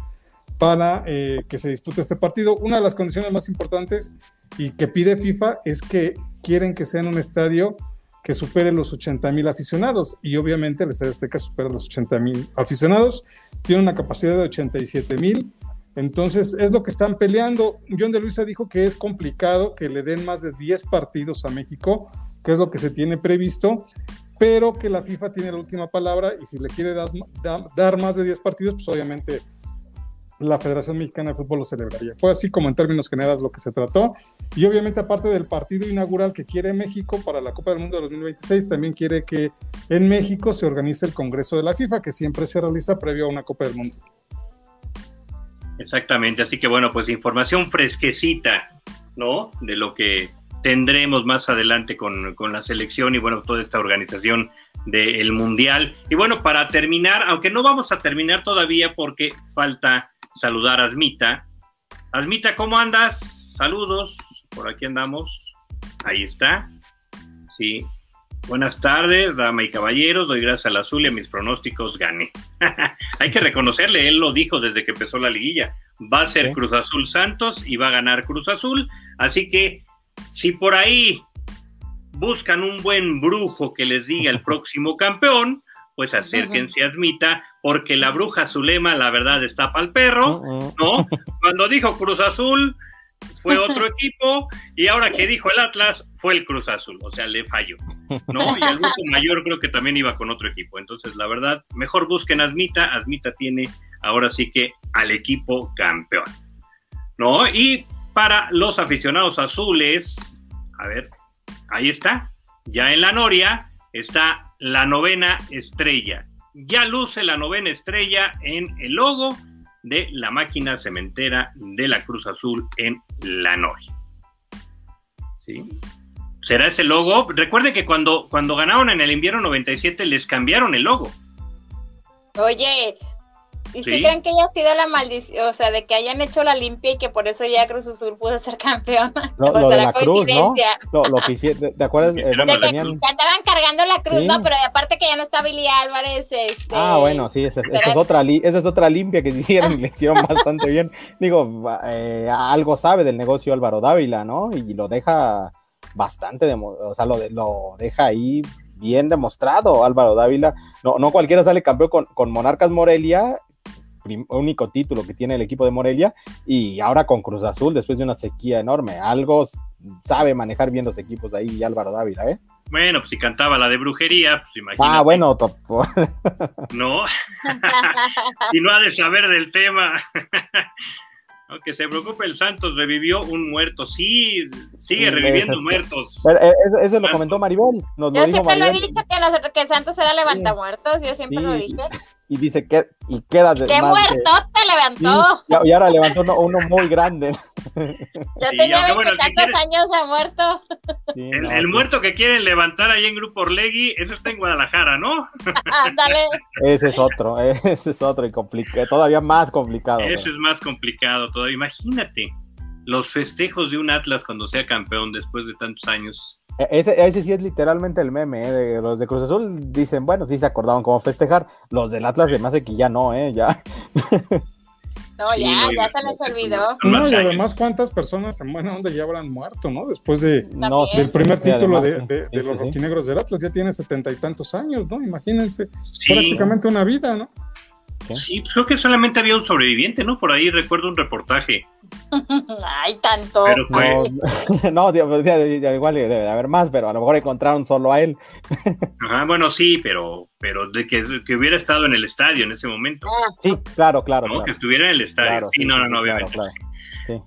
para eh, que se dispute este partido. Una de las condiciones más importantes y que pide FIFA es que quieren que sea en un estadio que supere los 80 mil aficionados. Y obviamente el Estadio Azteca supera los 80 mil aficionados. Tiene una capacidad de 87 mil. Entonces es lo que están peleando. John de Luisa dijo que es complicado que le den más de 10 partidos a México, que es lo que se tiene previsto, pero que la FIFA tiene la última palabra y si le quiere dar, más de 10 partidos, pues obviamente la Federación Mexicana de Fútbol lo celebraría. Fue así como en términos generales lo que se trató. Y obviamente aparte del partido inaugural que quiere México para la Copa del Mundo de 2026, también quiere que en México se organice el Congreso de la FIFA, que siempre se realiza previo a una Copa del Mundo. Exactamente, así que bueno, pues información fresquecita, ¿no? De lo que tendremos más adelante con, con la selección y bueno, toda esta organización del Mundial. Y bueno, para terminar, aunque no vamos a terminar todavía porque falta saludar a Asmita. Asmita, ¿cómo andas? Saludos, por aquí andamos. Ahí está. Sí. Buenas tardes, dama y caballeros. Doy gracias al azul y a mis pronósticos gané. <laughs> Hay que reconocerle, él lo dijo desde que empezó la liguilla. Va a ser Cruz Azul Santos y va a ganar Cruz Azul. Así que si por ahí buscan un buen brujo que les diga el <laughs> próximo campeón, pues acérquense a Asmita, porque la bruja Zulema, la verdad, está para el perro, ¿no? <laughs> Cuando dijo Cruz Azul, fue otro <laughs> equipo, y ahora que dijo el Atlas, fue el Cruz Azul, o sea, le falló, ¿no? Y el grupo mayor creo que también iba con otro equipo, entonces, la verdad, mejor busquen a Asmita, Asmita tiene ahora sí que al equipo campeón, ¿no? Y para los aficionados azules, a ver, ahí está, ya en la Noria está la novena estrella. Ya luce la novena estrella en el logo de la máquina cementera de la Cruz Azul en La Noria. ¿Sí? ¿Será ese logo? Recuerde que cuando, cuando ganaron en el invierno 97 les cambiaron el logo. Oye, ¿Y si creen que haya sido la maldición, o sea, de que hayan hecho la limpia y que por eso ya Cruz Azul pudo ser campeón? <laughs> Lo, lo de la cruz, ¿no? Lo, lo que hicieron, ¿de acuerdo? Eh, bueno, tenían... que andaban cargando la cruz, ¿no? Pero aparte que ya no está Billy Álvarez, este... Ah, bueno, sí, esa, esa, es otra esa es otra limpia que se hicieron y <laughs> le hicieron bastante bien. Digo, eh, algo sabe del negocio Álvaro Dávila, ¿no? Y lo deja bastante, o sea, lo, lo deja ahí bien demostrado Álvaro Dávila. No, no cualquiera sale campeón con, con Monarcas Morelia único título que tiene el equipo de Morelia y ahora con Cruz Azul después de una sequía enorme. Algo sabe manejar bien los equipos ahí Álvaro Dávila, ¿eh? Bueno, pues si cantaba la de brujería, pues imagínate. Ah, bueno, <laughs> no. <laughs> y no ha de saber del tema. <laughs> Aunque se preocupe, el Santos revivió un muerto. Sí, sigue reviviendo muertos. Eh, eso, lo comentó Maribel. yo siempre lo he dicho que, que Santos era levantamuertos. Yo siempre lo dije. Y dice que y queda de ¡Qué muerto te levantó! Y, ahora levantó uno, muy grande. <laughs> Ya tenía veintitantos años de muerto. el, muerto que quieren levantar ahí en Grupo Orlegui, ese está en Guadalajara, ¿no? <laughs> Ándale. ese es otro, <laughs> ese es otro y complicado, todavía más complicado. Ese es más complicado todavía. Imagínate los festejos de un Atlas cuando sea campeón después de tantos años. Ese, ese sí es literalmente el meme, ¿eh? de los de Cruz Azul dicen, bueno, sí se acordaban cómo festejar, los del Atlas de más que ya no, ¿eh? Ya. No, ya, ya se les olvidó. No, y además, ¿cuántas personas en buena onda ya habrán muerto, no? Después de, del primer título de, de, de, los roquinegros del Atlas, ya tiene setenta y tantos años, ¿no? Imagínense, prácticamente una vida, ¿no? Sí, creo que solamente había un sobreviviente, ¿no? Por ahí recuerdo un reportaje. Ay, tanto. No, <laughs> igual debe haber más, pero a lo mejor encontraron solo a él. <laughs> Ajá, bueno, sí, pero, pero de que, que, hubiera estado en el estadio en ese momento. Ah. Sí, claro, claro. Que estuviera en el estadio. sí, no, no, no, obviamente.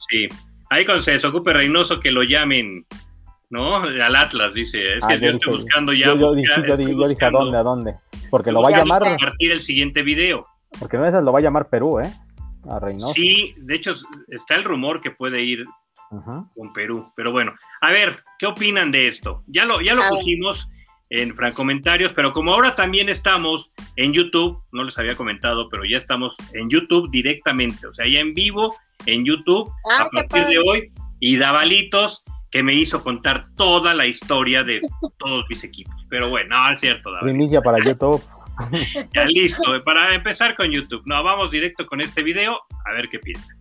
sí. Ahí cuando se desocupe Reynoso que lo llamen ¿no? Al Atlas, dice. Es que ah, yo, estoy buscando ya. Yo, dije, a dónde, a dónde. Porque lo va a llamar. A compartir el siguiente video. Porque no esas lo va a llamar Perú, ¿eh? A Reynoso. Sí, de hecho está el rumor que puede ir con Perú. Pero bueno, a ver, ¿qué opinan de esto? Ya lo, ya lo pusimos en francomentarios, pero como ahora también estamos en YouTube, no les había comentado, pero ya estamos en YouTube directamente, o sea, ya en vivo en YouTube ah, a partir de hoy. Y Davalitos, que me hizo contar toda la historia de <laughs> todos mis equipos. Pero bueno, no, es cierto, Davalito. Primicia para YouTube. <laughs> ya listo, para empezar con YouTube. No, vamos directo con este video a ver qué piensan.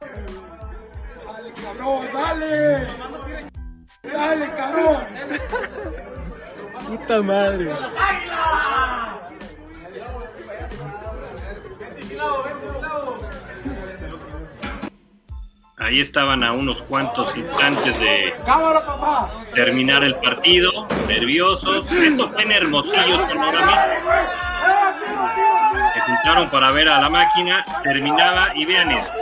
Dale, cabrón, dale. Dale, cabrón. Puta madre. Ahí estaban a unos cuantos instantes de terminar el partido, nerviosos. Esto fue en Hermosillo, Sonora. Se juntaron para ver a la máquina, terminaba y vean esto.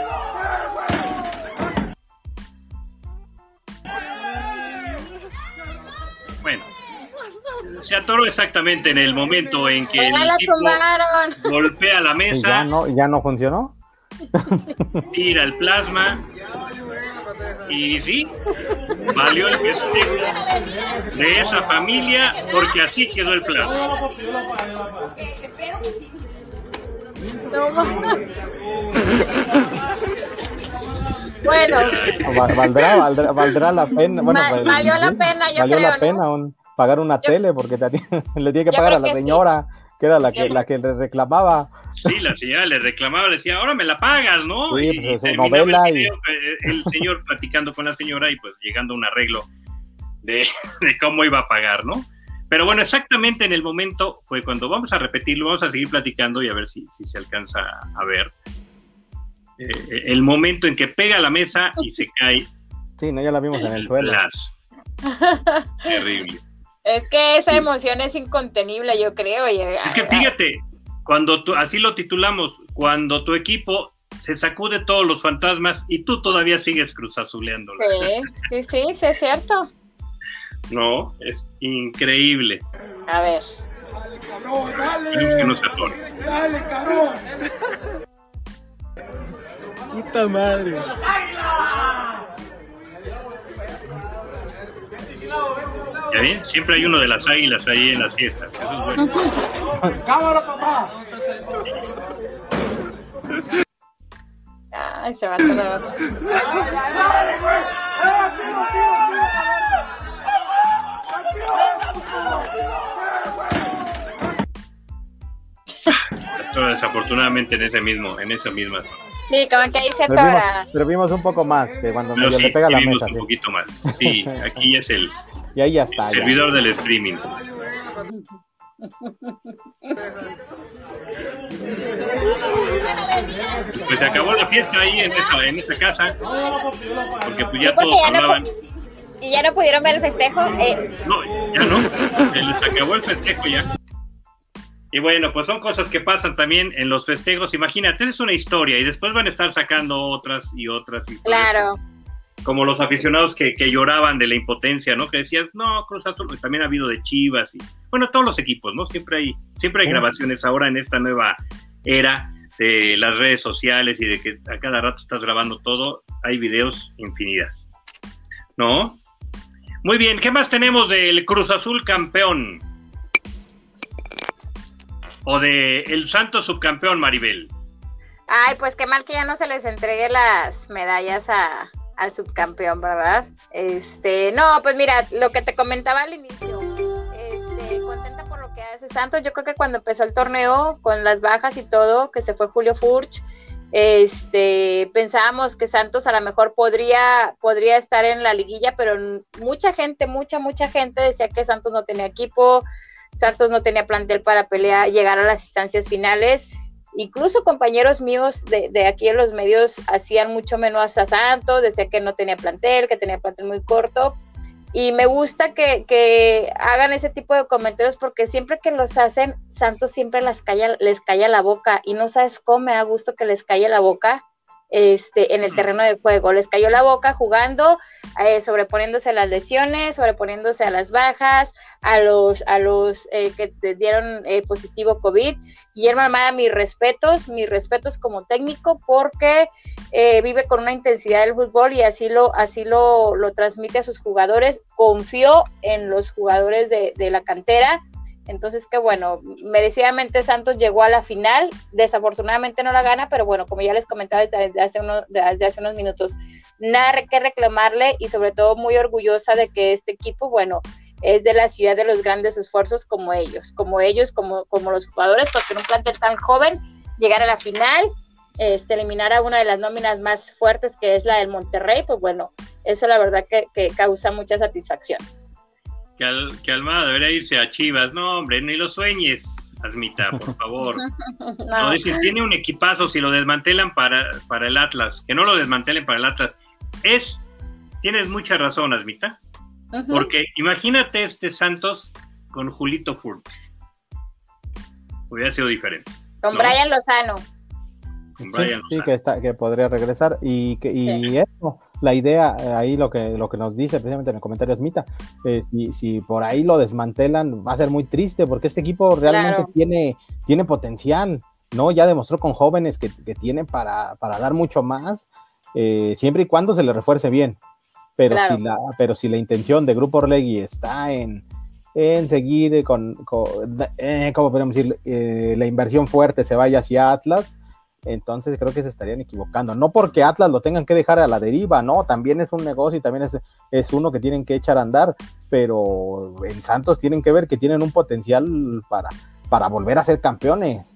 Bueno, se atoró exactamente en el momento en que el equipo golpea la mesa. ya no, ya no funcionó? Tira el plasma y sí, valió el festejo de esa familia porque así quedó el plasma. bueno, valdrá, valdrá, valdrá la pena. Bueno, valió la pena, yo valió creo, la pena pagar una tele porque <laughs> le tiene que pagar a la señora que era la que, la que le reclamaba. Sí, la señora le reclamaba, le decía, ahora me la pagas, ¿no? Sí, pues, y, novela el, eh, el, señor platicando con la señora y pues llegando a un arreglo <laughs> de, cómo iba a pagar, ¿no? Pero bueno, exactamente en el momento fue cuando vamos a repetirlo, vamos a seguir platicando y a ver si, si se alcanza a ver. Eh, el momento en que pega la mesa y se <laughs> cae. Sí, no, ya la vimos en el suelo. <laughs> Terrible. Es que esa emoción es incontenible, yo creo. es que fíjate, cuando tú, así lo titulamos, cuando tu equipo se sacude todos los fantasmas y tú todavía sigues cruzazuleando. Sí, sí, sí, sí, es cierto. No, es increíble. A ver. Dale, cabrón, dale. que no se Dale, cabrón. Puta madre. ¿Ya bien? Siempre hay uno de las águilas ahí en las fiestas. Eso es bueno. ¡Cámara, papá! Ay, se va a desafortunadamente en ese mismo, en esa misma zona. Sí, como que ahí se atora. Pero vimos un poco más, que cuando medio le pega la mesa. un poquito más. Sí, <laughs> aquí es el, y ahí ya está. El servidor del streaming. Pues se acabó la fiesta ahí en esa, en esa casa. Porque pues ya todos hablaban. ¿Y ya no pudieron ver el festejo? Eh. No, ya no. Les acabó el festejo ya. Y bueno, pues son cosas que pasan también en los festejos. Imagínate, es una historia y después van a estar sacando otras y otras. claro. como los aficionados que, lloraban de la impotencia, ¿no? Que decías, no, Cruz Azul, también ha habido de Chivas y, bueno, todos los equipos, ¿no? Siempre hay, siempre hay grabaciones ahora en esta nueva era de las redes sociales y de que a cada rato estás grabando todo, hay videos infinidad, ¿no? Muy bien, ¿qué más tenemos del Cruz Azul campeón? O de el Santo subcampeón, Maribel. Ay, pues qué mal que ya no se les entregue las medallas a, al subcampeón, ¿verdad? Este, no, pues mira, lo que te comentaba al inicio, este, contenta por lo que hace Santos. Yo creo que cuando empezó el torneo, con las bajas y todo, que se fue Julio Furch, este, pensábamos que Santos a lo mejor podría, podría estar en la liguilla, pero mucha gente, mucha, mucha gente decía que Santos no tenía equipo, Santos no tenía plantel para pelear, llegar a las instancias finales incluso compañeros míos de, aquí en los medios hacían mucho menos a Santos, decía que no tenía plantel, que tenía plantel muy corto. Y me gusta que, hagan ese tipo de comentarios porque siempre que los hacen, Santos siempre les calla, les calla la boca y no sabes cómo me da gusto que les calle la boca este, en el terreno de juego. Les cayó la boca jugando, eh, sobreponiéndose a las lesiones, sobreponiéndose a las bajas, a los, a los eh, que dieron eh, positivo COVID. Guillermo Armada, mis respetos, mis respetos como técnico, porque vive con una intensidad del fútbol y así lo, así lo, lo transmite a sus jugadores. Confió en los jugadores de, de la cantera entonces, que bueno, merecidamente Santos llegó a la final, desafortunadamente no la gana, pero bueno, como ya les comentaba desde hace, desde hace unos minutos, nada que reclamarle y sobre todo muy orgullosa de que este equipo, bueno, es de la ciudad de los grandes esfuerzos como ellos, como ellos, como, como los jugadores, porque en un plantel tan joven, llegar a la final, este, eliminar a una de las nóminas más fuertes que es la del Monterrey, pues bueno, eso la verdad que causa mucha satisfacción que, Almada debería irse a Chivas. No, hombre, ni lo sueñes, Asmita, por <laughs> favor. no. dicen, tiene un equipazo si lo desmantelan para, para el Atlas. Que no lo desmantelen para el Atlas. Es, tienes mucha razón, Asmita. Porque imagínate este Santos con Julito Furt. Hubiera sido diferente. Con Brian Lozano. Con Brian sí, Lozano. que, está, que podría regresar. Y, que, y eso la idea, eh, ahí lo que, lo que nos dice precisamente en el comentario Smita, eh, si, por ahí lo desmantelan, va a ser muy triste, porque este equipo realmente tiene, tiene potencial, ¿no? Ya demostró con jóvenes que, que tiene para, dar mucho más, eh, siempre y cuando se le refuerce bien. Pero, si la, pero si la intención de Grupo Orlegui está en, en seguir con, con ¿cómo podemos decir? la inversión fuerte se vaya hacia Atlas, entonces creo que se estarían equivocando. No porque Atlas lo tengan que dejar a la deriva, no, también es un negocio y también es, es uno que tienen que echar a andar, pero en Santos tienen que ver que tienen un potencial para, para volver a ser campeones.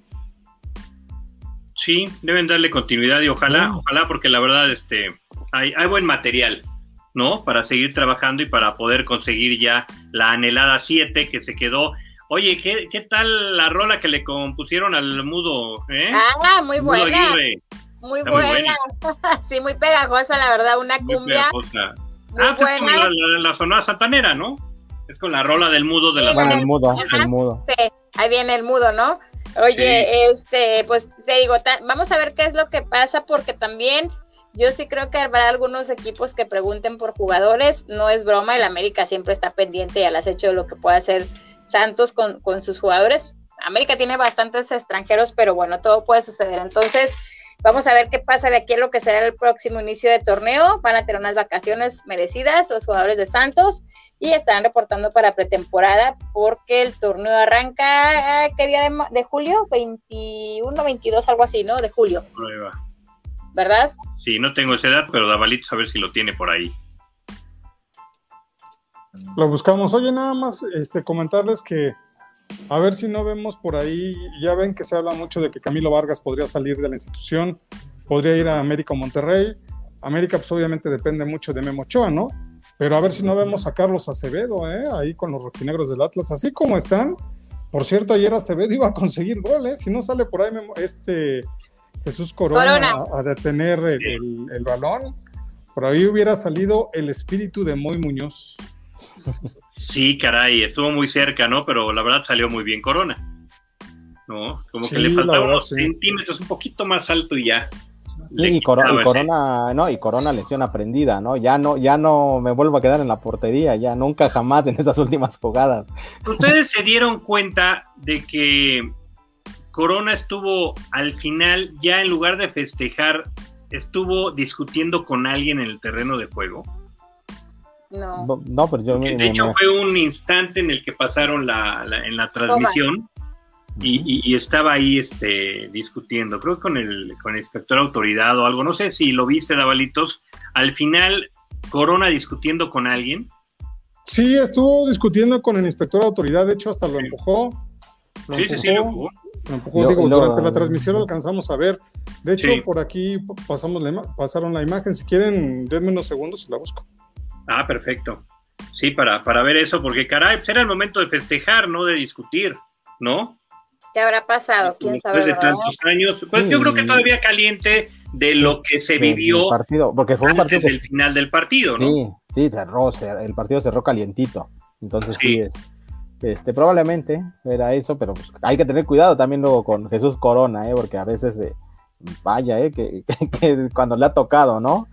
Sí, deben darle continuidad y ojalá, ojalá, porque la verdad este, hay, hay buen material, ¿no? Para seguir trabajando y para poder conseguir ya la anhelada 7 que se quedó Oye, ¿qué, ¿qué, tal la rola que le compusieron al mudo? Eh? Ah, muy buena. Muy buena. <laughs> sí, muy pegajosa, la verdad, una cumbia. ah, pues es con la, la, sonora santanera, ¿no? Es con la rola del mudo de la Bueno, el mudo, el mudo. Sí, ahí viene el mudo, ¿no? Oye, este, pues te digo, vamos a ver qué es lo que pasa, porque también yo sí creo que habrá algunos equipos que pregunten por jugadores, no es broma, el América siempre está pendiente y al acecho de lo que pueda hacer Santos con, sus jugadores. América tiene bastantes extranjeros, pero bueno, todo puede suceder. Entonces, vamos a ver qué pasa de aquí a lo que será el próximo inicio de torneo. Van a tener unas vacaciones merecidas los jugadores de Santos y estarán reportando para pretemporada porque el torneo arranca, ¿qué día de, julio? 21, 22, algo así, ¿no? De julio. ¿Verdad? Sí, no tengo esa edad, pero Davalito a ver si lo tiene por ahí. Lo buscamos. Oye, nada más este, comentarles que a ver si no vemos por ahí, ya ven que se habla mucho de que Camilo Vargas podría salir de la institución, podría ir a América o Monterrey. América pues obviamente depende mucho de Memo Ochoa, ¿no? Pero a ver si no vemos a Carlos Acevedo, ¿eh? Ahí con los rojinegros del Atlas, así como están. Por cierto, ayer Acevedo iba a conseguir goles, si no sale por ahí este Jesús Corona, A, detener el, el balón, por ahí hubiera salido el espíritu de Moy Muñoz. Sí, caray, estuvo muy cerca, ¿no? Pero la verdad salió muy bien Corona. ¿No? Como que le faltaba unos centímetros, un poquito más alto y ya. y, Corona, no, y Corona lección aprendida, ¿no? Ya no, ya no me vuelvo a quedar en la portería, ya nunca jamás en esas últimas jugadas. Ustedes se dieron cuenta de que Corona estuvo al final, ya en lugar de festejar, estuvo discutiendo con alguien en el terreno de juego. No. No, pero yo De hecho, fue un instante en el que pasaron la, en la transmisión y, estaba ahí este, discutiendo, creo que con el, con el inspector autoridad o algo, no sé si lo viste, Davalitos, al final Corona discutiendo con alguien. Sí, estuvo discutiendo con el inspector de autoridad, de hecho hasta lo empujó. sí, sí, sí, lo empujó. Lo empujó, digo, durante la transmisión lo alcanzamos a ver. De hecho, por aquí pasamos la pasaron la imagen. Si quieren, denme unos segundos y la busco. Ah, perfecto. Sí, para, para ver eso, porque caray, pues era el momento de festejar, no de discutir, ¿no? ¿Qué habrá pasado? ¿Quién Después sabe? de tantos años, pues yo creo que todavía caliente de lo que se vivió partido, porque fue un antes del final del partido, ¿no? Sí, sí, cerró, el partido cerró calientito. Entonces sí, es, este, probablemente era eso, pero pues, hay que tener cuidado también luego con Jesús Corona, ¿eh? porque a veces, eh, vaya, ¿eh? Que, <laughs> que, cuando le ha tocado, ¿no?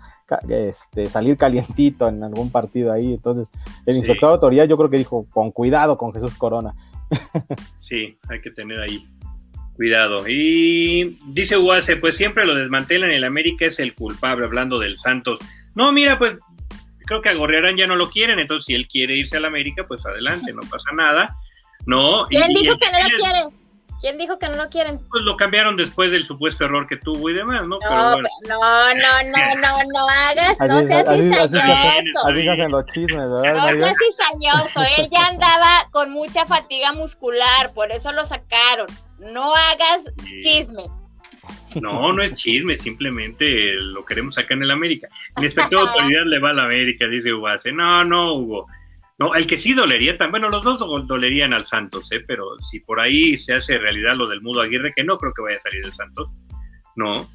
Este, salir calientito en algún partido ahí. Entonces, el inspector de autoridad yo creo que dijo, con cuidado con Jesús Corona. <laughs> Sí, hay que tener ahí cuidado. Y dice Uase, pues siempre lo desmantelan, el América es el culpable, hablando del Santos. No, mira, pues creo que a Gorriarán ya no lo quieren, entonces si él quiere irse al América, pues adelante, no pasa nada. No. ¿Quién dijo que no lo quieren? ¿Quién dijo que no lo quieren? Pues lo cambiaron después del supuesto error que tuvo y demás, ¿no? No, no, no, no, no, no hagas, no seas cizañoso. Los chismes, ¿verdad? No seas cizañoso, él ya andaba con mucha fatiga muscular, por eso lo sacaron. No hagas chisme. No, no es chisme, simplemente lo queremos acá en el América. Mi inspector de autoridad le va a la América, dice Ubase. No, no, Hugo. No, el que sí dolería, bueno, los dos dolerían al Santos, ¿eh? pero si por ahí se hace realidad lo del Mudo Aguirre, que no creo que vaya a salir del Santos, no,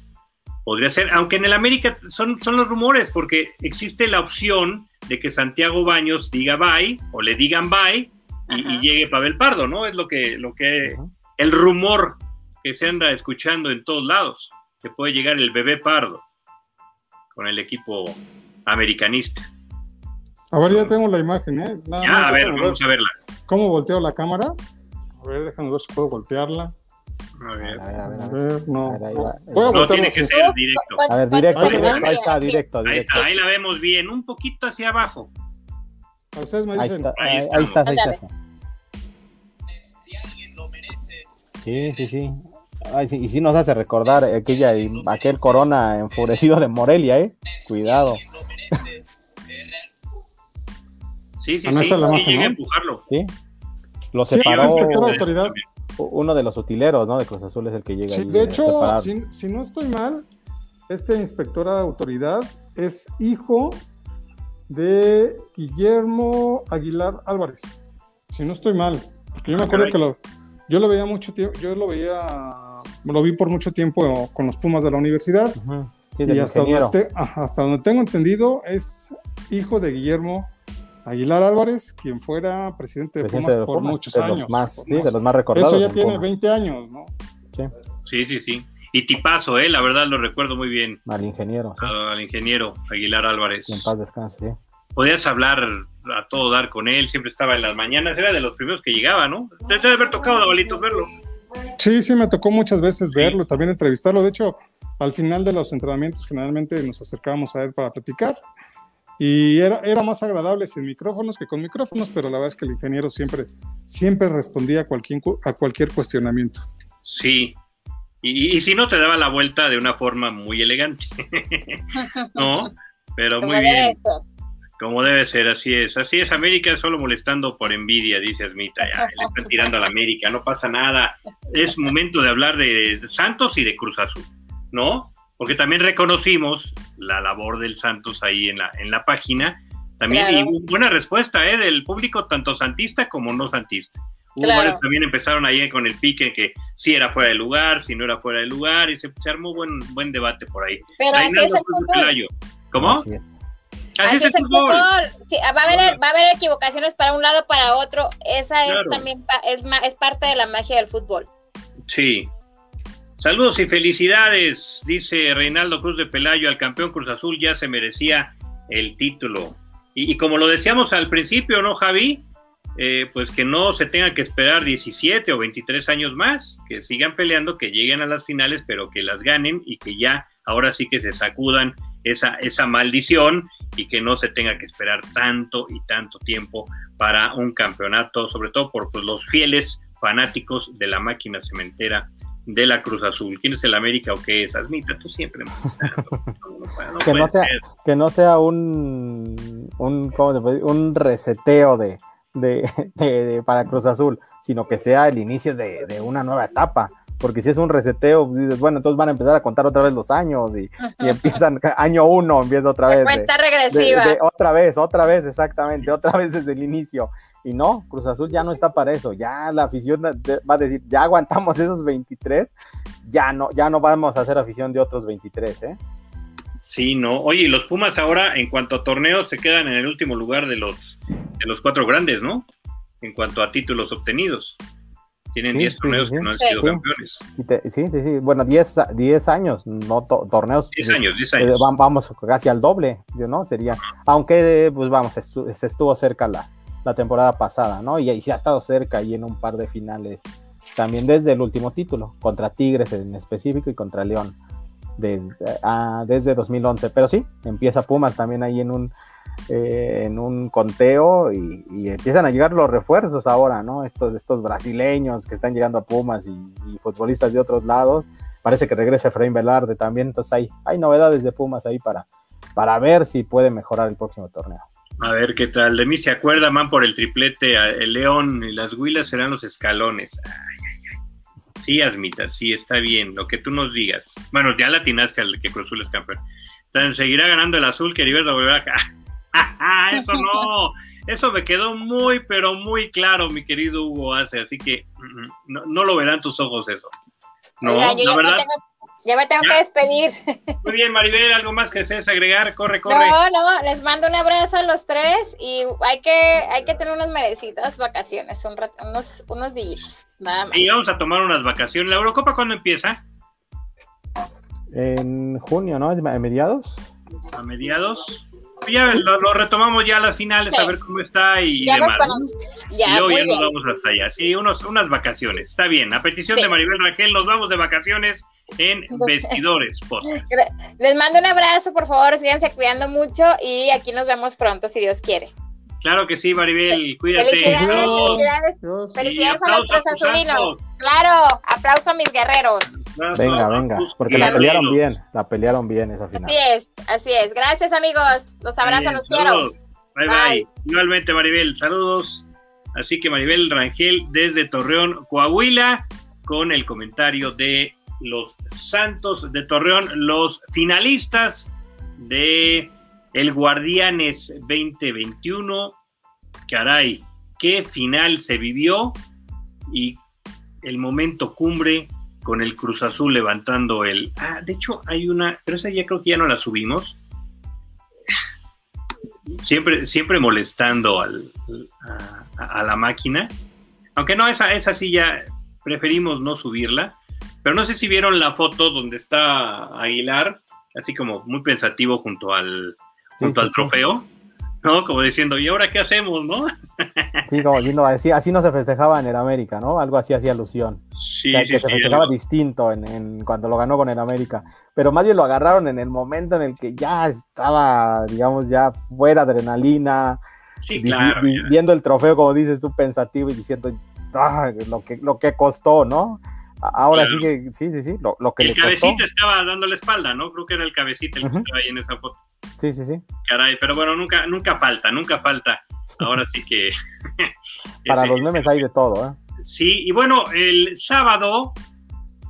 podría ser, aunque en el América son, son los rumores, porque existe la opción de que Santiago Baños diga bye o le digan bye y, llegue Pavel Pardo, ¿no? Es lo que, lo que, el rumor que se anda escuchando en todos lados, que puede llegar el bebé Pardo con el equipo americanista. A ver, ya tengo la imagen, ¿eh? ya, a ver, vamos a verla. ¿Cómo volteo la cámara? A ver, déjame ver si puedo voltearla. A ver, a ver, a ver. A ver no. no tiene que ser directo. A ver, directo, ahí, está, directo, Ahí está, ahí la vemos bien, un poquito hacia abajo. A ustedes me dicen. Ahí está, ahí, está, ahí está. Si alguien lo merece. Sí, sí, sí. Ay, sí, y sí nos hace recordar aquella, aquel corona enfurecido de Morelia, ¿eh? Cuidado. Sí, sí, sí, sí, a empujarlo. Sí, lo separó uno de los utileros, ¿no? De Cruz Azul es el que llega. Sí, de hecho, si, no estoy mal, este inspector de autoridad es hijo de Guillermo Aguilar Álvarez. Si no estoy mal, porque yo me acuerdo que lo, yo lo veía mucho tiempo, yo lo veía, lo vi por mucho tiempo con los Pumas de la universidad. y hasta donde, hasta donde tengo entendido es hijo de Guillermo Aguilar Álvarez, quien fuera presidente de Pumas por muchos años. más, sí, de los más recordados. Eso ya tiene 20 años, ¿no? Sí. sí, sí, sí. Y tipazo, ¿eh? La verdad lo recuerdo muy bien. Al ingeniero. Al ingeniero Aguilar Álvarez. en paz descanse, sí. Podías hablar a todo dar con él, siempre estaba en las mañanas, era de los primeros que llegaba, ¿no? Debe haber tocado, Davalitos, verlo. Sí, sí, me tocó muchas veces verlo, también entrevistarlo. De hecho, al final de los entrenamientos generalmente nos acercábamos a él para platicar y era, era más agradable sin micrófonos que con micrófonos, pero la verdad es que el ingeniero siempre, siempre respondía a cualquier, a cualquier cuestionamiento. Sí, y, si no te daba la vuelta de una forma muy elegante, <laughs> ¿no? Pero muy bien. Como debe ser, así es. Así es, América solo molestando por envidia, dice Asmita. Ya, le están tirando a la América, no pasa nada. Es momento de hablar de Santos y de Cruz Azul, ¿no? Porque también reconocimos la labor del Santos ahí en la, en la página. También y buena respuesta ¿eh? del público, tanto santista como no santista. Hubo varios también empezaron ahí con el pique que si era fuera de lugar, si no era fuera de lugar, y se, armó buen, buen debate por ahí. Pero así es el fútbol. ¿Cómo? Así es. Así, es el fútbol. Sí, va, a haber, va a haber equivocaciones para un lado para otro. Esa es también es, es parte de la magia del fútbol. Sí, Saludos y felicidades, dice Reinaldo Cruz de Pelayo, al campeón Cruz Azul ya se merecía el título. Y, como lo decíamos al principio, ¿no, Javi? Eh, pues que no se tenga que esperar 17 o 23 años más, que sigan peleando, que lleguen a las finales, pero que las ganen y que ya ahora sí que se sacudan esa, maldición y que no se tenga que esperar tanto y tanto tiempo para un campeonato, sobre todo por pues, los fieles fanáticos de la máquina cementera de la Cruz Azul. ¿Quién es el América o qué es? Admita, tú siempre <laughs> que, no sea, que no sea un, un, un reseteo <laughs> de, de, para Cruz Azul, sino que sea el inicio de, una nueva etapa. Porque si es un reseteo, dices, bueno, entonces van a empezar a contar otra vez los años y, empiezan, año uno empieza otra vez. Cuenta regresiva. otra vez, otra vez, exactamente, otra vez desde el inicio. Y no, Cruz Azul ya no está para eso. Ya la afición va a decir, ya aguantamos <laughs> esos 23, ya no, ya no vamos a hacer afición de otros 23, ¿eh? Sí, no. Oye, los Pumas ahora, en cuanto a torneos, se quedan en el último lugar de los, de los cuatro grandes, ¿no? En cuanto a títulos obtenidos. Tienen 10 torneos que no han sido campeones. sí, sí, sí. Bueno, 10 años, no torneos. 10 años, 10 años. vamos casi al doble, ¿no? Sería. Aunque, pues vamos, se estuvo cerca la, la temporada pasada, ¿no? Y, sí ha estado cerca y en un par de finales también desde el último título, contra Tigres en específico y contra León desde, ah, desde 2011. Pero sí, empieza Pumas también ahí en un, eh, en un conteo y, empiezan a llegar los refuerzos ahora, ¿no? Estos, estos brasileños que están llegando a Pumas y, futbolistas de otros lados. Parece que regresa Efraín Velarde también, entonces hay, hay novedades de Pumas ahí para, para ver si puede mejorar el próximo torneo. A ver qué tal. De mí se acuerda, man, por el triplete. El León y las Huilas serán los escalones. Ay, ay, ay. Sí, Asmita, sí, está bien. Lo que tú nos digas. Bueno, ya latinaste al que Cruzul es campeón. Entonces, seguirá ganando el azul que Heriberto volverá a... <laughs> Eso no. Eso me quedó muy, pero muy claro, mi querido Hugo Hace. Así que mm, mm, no, lo verán tus ojos eso. No, la verdad. Ya me tengo que despedir. Muy bien, Maribel, ¿algo más que desees agregar? Corre, corre. No, no, les mando un abrazo a los tres y hay que, hay que tener unas merecidas vacaciones, un unos, unos días, nada más. Sí, vamos a tomar unas vacaciones. ¿La Eurocopa cuándo empieza? En junio, ¿no? ¿A mediados? A mediados ya lo, retomamos ya a las finales a ver cómo está y demás. Ya, y hoy nos vamos hasta allá. Sí, unos, unas vacaciones. Está bien. A petición de Maribel Raquel, nos vamos de vacaciones en <laughs> Vestidores Les mando un abrazo, por favor, síganse cuidando mucho y aquí nos vemos pronto, si Dios quiere. Claro que sí, Maribel, cuídate. Felicidades, felicidades, a los Azulinos. Claro, aplauso a mis guerreros. Venga, venga, porque la pelearon bien, la pelearon bien esa final. Así es, así es. Gracias, amigos. Los abrazo, los quiero. Bye, bye, Igualmente, Maribel, saludos. Así que Maribel Rangel desde Torreón, Coahuila, con el comentario de los Santos de Torreón, los finalistas de el Guardianes 2021. Caray, qué final se vivió y el momento cumbre con el Cruz Azul levantando el... Ah, de hecho hay una, pero esa ya creo que ya no la subimos. Siempre, siempre molestando al, a, la máquina. Aunque no, esa, esa sí ya preferimos no subirla. Pero no sé si vieron la foto donde está Aguilar, así como muy pensativo junto al, junto al trofeo. ¿No? Como diciendo, ¿y ahora qué hacemos, no? Sí, como diciendo, así, así no se festejaba en el América, ¿no? Algo así hacía alusión. Sí, sí, que se festejaba distinto en, cuando lo ganó con el América. Pero más bien lo agarraron en el momento en el que ya estaba, digamos, ya fuera adrenalina. Sí, claro. viendo el trofeo, como dices tú, pensativo y diciendo, ah, lo, que, lo que costó, ¿no? Ahora sí que, sí, sí, sí, lo, que El cabecita estaba dando la espalda, ¿no? Creo que era el cabecita el que estaba ahí en esa foto. Sí, sí, sí. Caray, pero bueno, nunca, nunca falta, nunca falta. Ahora sí que. <laughs> Para los memes hay de todo, ¿eh? Sí, y bueno, el sábado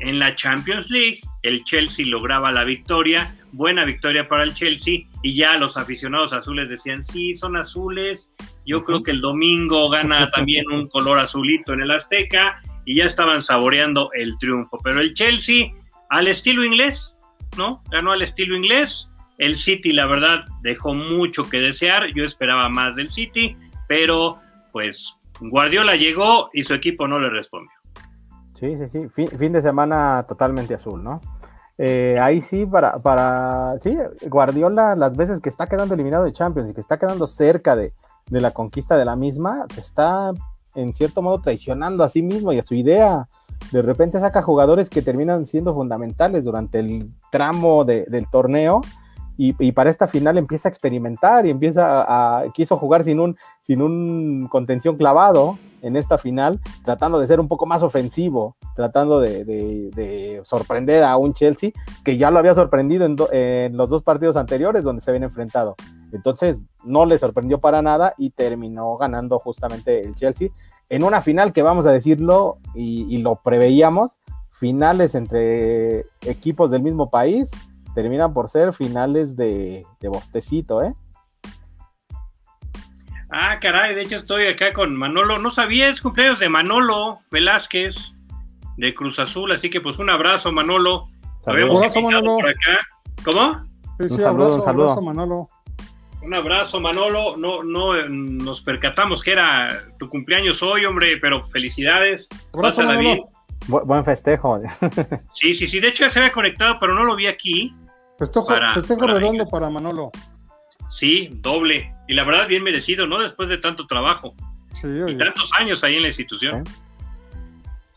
en la Champions League, el Chelsea lograba la victoria, buena victoria para el Chelsea, y ya los aficionados azules decían, sí, son azules, yo creo que el domingo gana también un <laughs> color azulito en el Azteca, y ya estaban saboreando el triunfo. Pero el Chelsea, al estilo inglés, ¿no? Ganó al estilo inglés, el City, la verdad, dejó mucho que desear. Yo esperaba más del City, pero pues Guardiola llegó y su equipo no le respondió. Sí, sí, sí. Fin, de semana totalmente azul, ¿no? Eh, ahí sí, para, para, sí, Guardiola, las veces que está quedando eliminado de Champions y que está quedando cerca de, de la conquista de la misma, se está en cierto modo traicionando a sí mismo y a su idea. De repente saca jugadores que terminan siendo fundamentales durante el tramo del torneo y, para esta final empieza a experimentar y empieza a, quiso jugar sin un, sin un contención clavado en esta final, tratando de ser un poco más ofensivo, tratando de, sorprender a un Chelsea que ya lo había sorprendido en, los dos partidos anteriores donde se habían enfrentado. Entonces no le sorprendió para nada y terminó ganando justamente el Chelsea en una final que vamos a decirlo y, y lo preveíamos, finales entre equipos del mismo país terminan por ser finales de, bostecito, ¿eh? Ah, caray, de hecho estoy acá con Manolo. No sabía, es cumpleaños de Manolo Velázquez de Cruz Azul, así que pues un abrazo, Manolo. Un abrazo, Manolo. ¿Cómo? Sí, sí, un abrazo, un abrazo, Manolo. Un abrazo, Manolo. No, no eh, nos percatamos que era tu cumpleaños hoy, hombre, pero felicidades. Abrazo, Manolo. buen festejo. <laughs> sí, sí, sí. De hecho ya se había conectado, pero no lo vi aquí. Festejo, festejo redondo para Manolo. Sí, doble. Y la verdad, bien merecido, ¿no? Después de tanto trabajo. Sí, y tantos años ahí en la institución.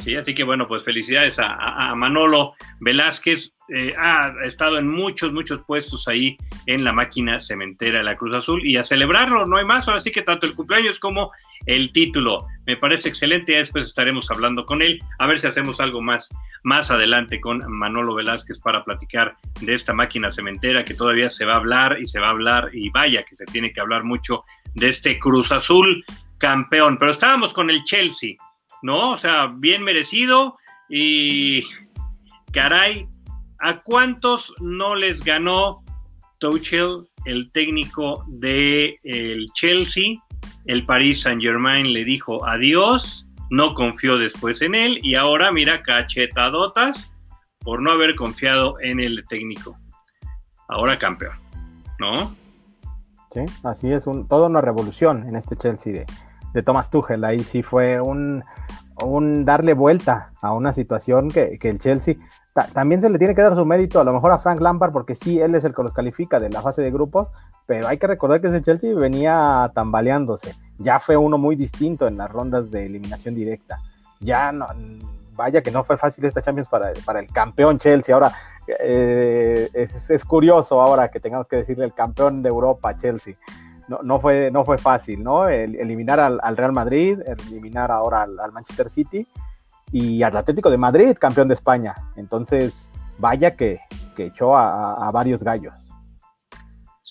Sí, así que bueno, pues felicidades a, Manolo Velázquez. Eh, ha estado en muchos, muchos puestos ahí en la máquina cementera de la Cruz Azul y a celebrarlo, no hay más. Ahora sí que tanto el cumpleaños como el título. Me parece excelente, ya después estaremos hablando con él, a ver si hacemos algo más, más adelante con Manolo Velázquez para platicar de esta máquina cementera que todavía se va a hablar y se va a hablar y vaya que se tiene que hablar mucho de este Cruz Azul campeón. Pero estábamos con el Chelsea, ¿no? O sea, bien merecido y caray, ¿a cuántos no les ganó Tuchel, el técnico de el Chelsea? el Paris Saint Germain le dijo adiós, no confió después en él y ahora mira cachetadotas por no haber confiado en el técnico. Ahora campeón, ¿no? Sí, así es, toda una revolución en este Chelsea de, de Thomas Tuchel. Ahí sí fue un, un darle vuelta a una situación que, el Chelsea también se le tiene que dar su mérito a lo mejor a Frank Lampard porque sí, él es el que los califica de la fase de grupos, pero hay que recordar que ese Chelsea venía tambaleándose. Ya fue uno muy distinto en las rondas de eliminación directa. Ya no, vaya que no fue fácil esta Champions para, para el campeón Chelsea. Ahora eh, es, curioso ahora que tengamos que decirle el campeón de Europa Chelsea. No, no, fue, no fue fácil, ¿no? eliminar al, Real Madrid, eliminar ahora al, Manchester City y al Atlético de Madrid, campeón de España. Entonces, vaya que, echó a varios gallos.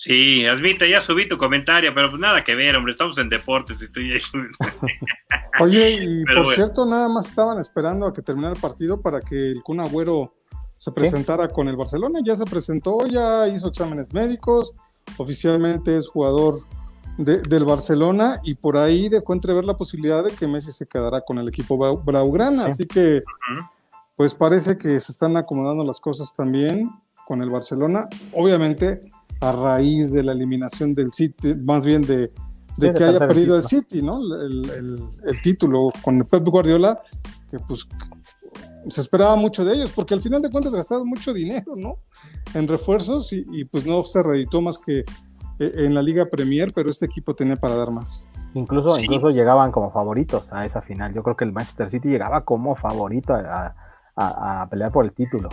Sí, Asmita, ya subí tu comentario, pero pues nada que ver, hombre, estamos en deportes y tú ya <laughs> Oye, y por cierto, nada más estaban esperando a que terminara el partido para que el Kun Agüero se presentara con el Barcelona, ya se presentó, ya hizo exámenes médicos, oficialmente es jugador del Barcelona y por ahí dejó entrever la posibilidad de que Messi se quedará con el equipo Braugrana, así que pues parece que se están acomodando las cosas también con el Barcelona, obviamente a raíz de la eliminación del City, más bien de, que haya perdido el City, ¿no? El, título con el Pep Guardiola, que pues se esperaba mucho de ellos, porque al final de cuentas gastaron mucho dinero, ¿no? En refuerzos y, pues no se reeditó más que eh, en la Liga Premier, pero este equipo tenía para dar más. Incluso, incluso llegaban como favoritos a esa final. Yo creo que el Manchester City llegaba como favorito a pelear por el título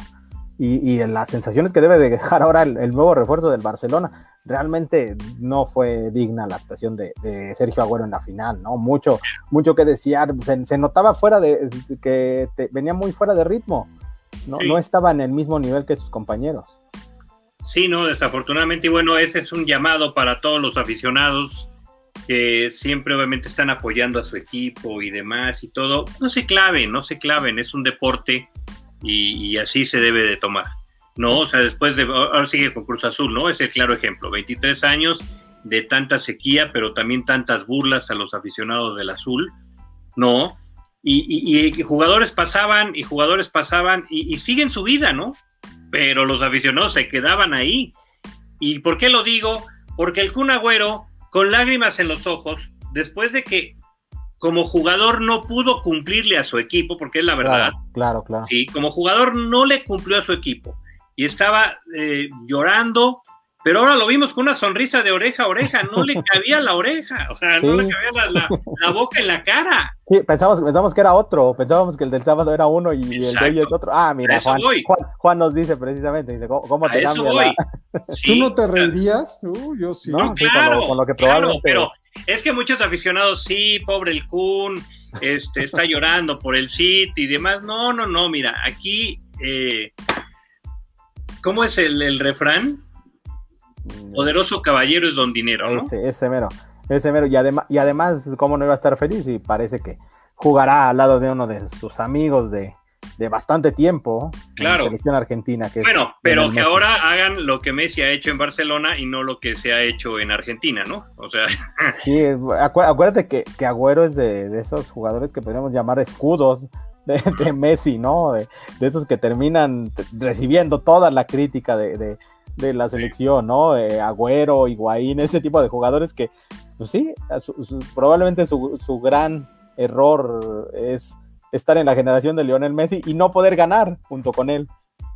y, las sensaciones que debe de dejar ahora el, nuevo refuerzo del Barcelona, realmente no fue digna la actuación de, Sergio Agüero en la final, ¿no? Mucho, mucho que desear, se, notaba fuera de, que venía muy fuera de ritmo, ¿no? no estaba en el mismo nivel que sus compañeros. Sí, no, desafortunadamente, y bueno, ese es un llamado para todos los aficionados que siempre obviamente están apoyando a su equipo y demás y todo. No se claven, no se claven, es un deporte y, así se debe de tomar. ¿No? O sea, después de, ahora sigue con Cruz Azul, ¿no? Es el claro ejemplo, 23 años de tanta sequía, pero también tantas burlas a los aficionados del azul, ¿no? Y, jugadores pasaban y jugadores pasaban y, siguen su vida, ¿no? Pero los aficionados se quedaban ahí. ¿Y por qué lo digo? Porque el Kun Agüero, con lágrimas en los ojos, después de que como jugador no pudo cumplirle a su equipo, porque es la verdad. Claro, claro. Sí, como jugador no le cumplió a su equipo y estaba eh, llorando, pero ahora lo vimos con una sonrisa de oreja a oreja, no le cabía la oreja, o sea, no le cabía la, boca en la cara. Sí, pensamos, pensamos que era otro, pensábamos que el del sábado era uno y el de hoy es otro. Ah, mira, Juan, Juan, nos dice precisamente, dice, ¿cómo, te cambia <laughs> ¿Tú no te reirías? Uh, yo sí. No, claro, con lo, que probablemente... pero es que muchos aficionados, sí, pobre el Kun, este, está <laughs> llorando por el City y demás. No, no, no, mira, aquí, eh, ¿cómo es el, refrán? Poderoso caballero es don dinero, ¿no? Ese, ese mero, ese mero. Y, además y además, ¿cómo no iba a estar feliz? Y parece que jugará al lado de uno de sus amigos de, de bastante tiempo claro. en la selección argentina. Que bueno, pero que ahora hagan lo que Messi ha hecho en Barcelona y no lo que se ha hecho en Argentina, ¿no? O sea. Sí, acuérdate que, que Agüero es de, esos jugadores que podríamos llamar escudos de, Messi, ¿no? De, esos que terminan recibiendo toda la crítica de, la selección, ¿no? Eh, Agüero, Higuaín, ese tipo de jugadores que, pues sí, probablemente su, su gran error es estar en la generación de Lionel Messi y no poder ganar junto con él,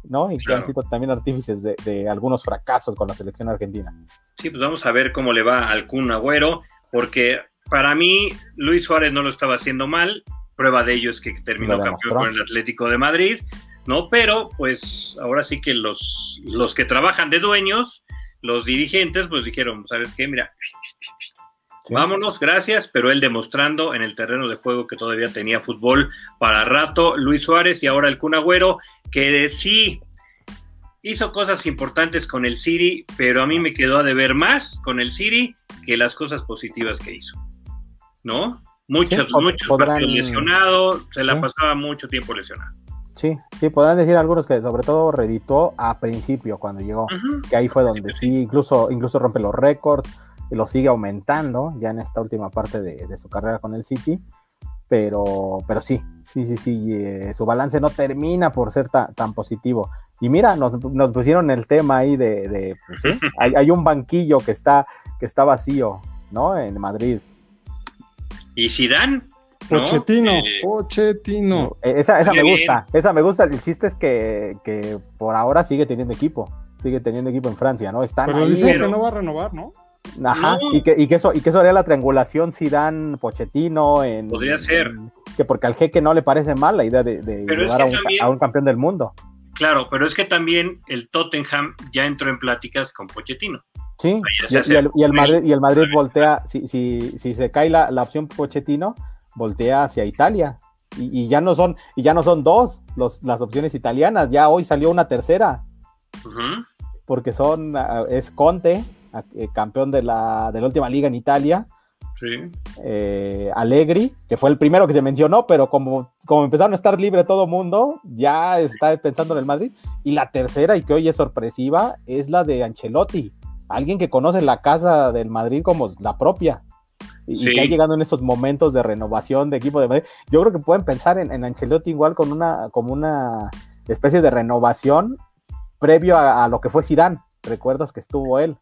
¿no? Y que han sido también artífices de, algunos fracasos con la selección argentina. Sí, pues vamos a ver cómo le va al Kun Agüero, porque para mí Luis Suárez no lo estaba haciendo mal, prueba de ello es que terminó campeón con el Atlético de Madrid, ¿no? Pero pues ahora sí que los, los que trabajan de dueños, los dirigentes, pues dijeron, ¿sabes qué? Mira, Vámonos, gracias, pero él demostrando en el terreno de juego que todavía tenía fútbol para rato, Luis Suárez y ahora el Cunagüero, que sí hizo cosas importantes con el City, pero a mí me quedó a deber más con el City que las cosas positivas que hizo. ¿No? Muchos, muchos partidos lesionados, se la pasaba mucho tiempo lesionado. Sí, sí, podrán decir algunos que sobre todo reditó a principio cuando llegó, que ahí fue donde sí, incluso, incluso rompe los récords, lo sigue aumentando ya en esta última parte de, su carrera con el City, pero, pero sí, sí, sí, sí, eh, su balance no termina por ser tan positivo. Y mira, nos, pusieron el tema ahí de, pues, hay, un banquillo que está, que está vacío, ¿no? En Madrid. ¿Y Zidane? Pochettino, eh, Pochettino. Eh, esa, esa me gusta, esa me gusta. El chiste es que, que, por ahora sigue teniendo equipo, sigue teniendo equipo en Francia, ¿no? Están Pero dicen que no va a renovar, ¿no? Ajá, y, que, y, que eso, y que eso haría la triangulación Zidane Pochettino en, Podría ser. que porque al jeque no le parece mal la idea de, llevar a, un, campeón del mundo. Claro, pero es que también el Tottenham ya entró en pláticas con Pochettino. Sí, y, el, Madrid, y el Madrid voltea, si, si, si se cae la, opción Pochettino, voltea hacia Italia. Y, ya no son, y ya no son dos los, las opciones italianas, ya hoy salió una tercera. Porque son, ah, es Conte, eh, campeón de la, de la última liga en Italia. Sí. Eh, Allegri, que fue el primero que se mencionó, pero como, como empezaron a estar libre todo mundo, ya está pensando en el Madrid. Y la tercera, y que hoy es sorpresiva, es la de Ancelotti, alguien que conoce la casa del Madrid como la propia. Y, que ha llegado en estos momentos de renovación de equipo de Madrid. Yo creo que pueden pensar en, en Ancelotti igual con una, como una especie de renovación previo a, a lo que fue Zidane. Recuerdas que estuvo él.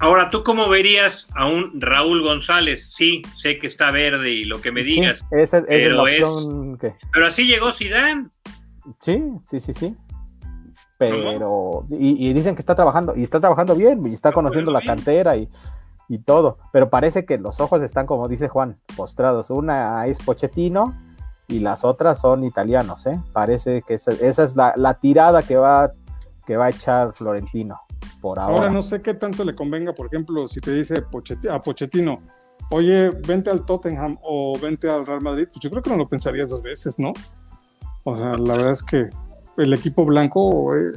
Ahora, ¿tú cómo verías a un Raúl González? Sí, sé que está verde y lo que me digas. pero, pero así llegó Zidane. Sí, sí, sí, sí. Pero, y, dicen que está trabajando, y está trabajando bien, y está conociendo la cantera y, todo. Pero parece que los ojos están, como dice Juan, postrados. Una es Pochettino y las otras son italianos, ¿eh? Parece que esa, es la, la tirada que va, que va a echar Florentino ahora. Ahora no sé qué tanto le convenga, por ejemplo, si te dice a Pochettino, oye, vente al Tottenham o vente al Real Madrid, pues yo creo que no lo pensarías dos veces, ¿no? O sea, la verdad es que el equipo blanco, eh,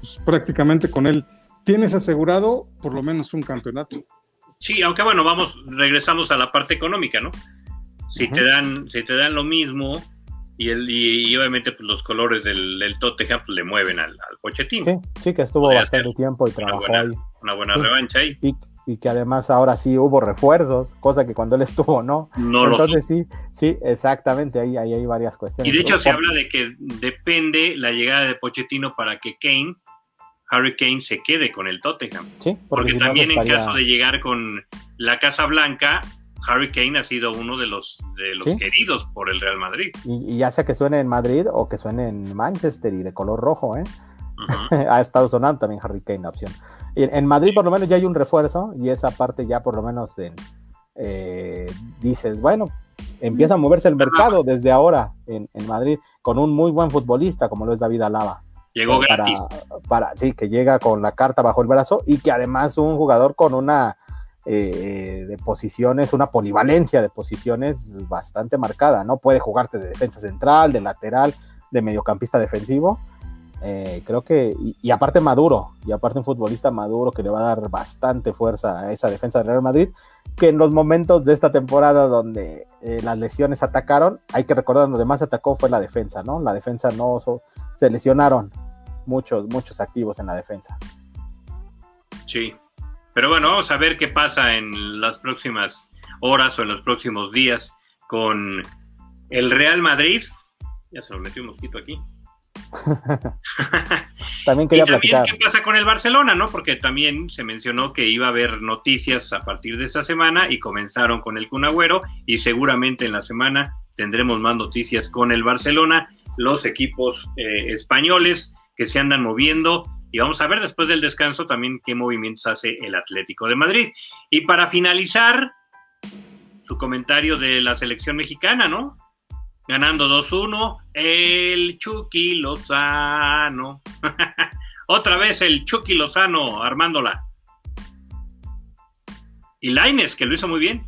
pues, prácticamente con él, tienes asegurado por lo menos un campeonato. Sí, aunque bueno, vamos, regresamos a la parte económica, ¿no? Si te dan, si te dan lo mismo, y, el, y, obviamente pues, los colores del, del Tottenham pues, le mueven al, al Pochettino. Sí, sí, que estuvo bastante tiempo y trabajó una buena, ahí. Una buena revancha ahí. Y, que además ahora sí hubo refuerzos, cosa que cuando él estuvo no. no Entonces sí, sí, exactamente, ahí, ahí hay varias cuestiones. Y de hecho se habla de que depende la llegada de Pochettino para que Kane, Harry Kane, se quede con el Tottenham. Sí, porque, también en caso de llegar con la Casa Blanca, Harry Kane ha sido uno de los, de los queridos por el Real Madrid. Y, ya sea que suene en Madrid o que suene en Manchester y de color rojo, ¿eh? <laughs> ha estado sonando también Harry Kane la opción. en Madrid por lo menos ya hay un refuerzo y esa parte ya por lo menos eh, dices, bueno, empieza a moverse el mercado desde ahora en, Madrid con un muy buen futbolista como lo es David Alaba. Llegó gratis. Para, sí, que llega con la carta bajo el brazo y que además un jugador con una eh, de posiciones, una polivalencia de posiciones bastante marcada, ¿no? Puede jugarte de defensa central, de lateral, de mediocampista defensivo. Eh, creo que, y, aparte maduro, y aparte un futbolista maduro que le va a dar bastante fuerza a esa defensa del Real Madrid, que en los momentos de esta temporada donde eh, las lesiones atacaron, hay que recordar donde más atacó fue la defensa, ¿no? La defensa no se lesionaron muchos, muchos activos en la defensa. Sí, pero bueno, vamos a ver qué pasa en las próximas horas o en los próximos días con el Real Madrid. Ya se lo metió un mosquito aquí. <laughs> también quería y también qué pasa con el Barcelona, ¿no? Porque también se mencionó que iba a haber noticias a partir de esta semana y comenzaron con el Cunagüero y seguramente en la semana tendremos más noticias con el Barcelona, los equipos eh, españoles que se andan moviendo y vamos a ver después del descanso también qué movimientos hace el Atlético de Madrid. Y para finalizar, su comentario de la selección mexicana, ¿no? Ganando 2-1, el Chucky Lozano. <laughs> Otra vez el Chucky Lozano armándola. Y Laines, que lo hizo muy bien.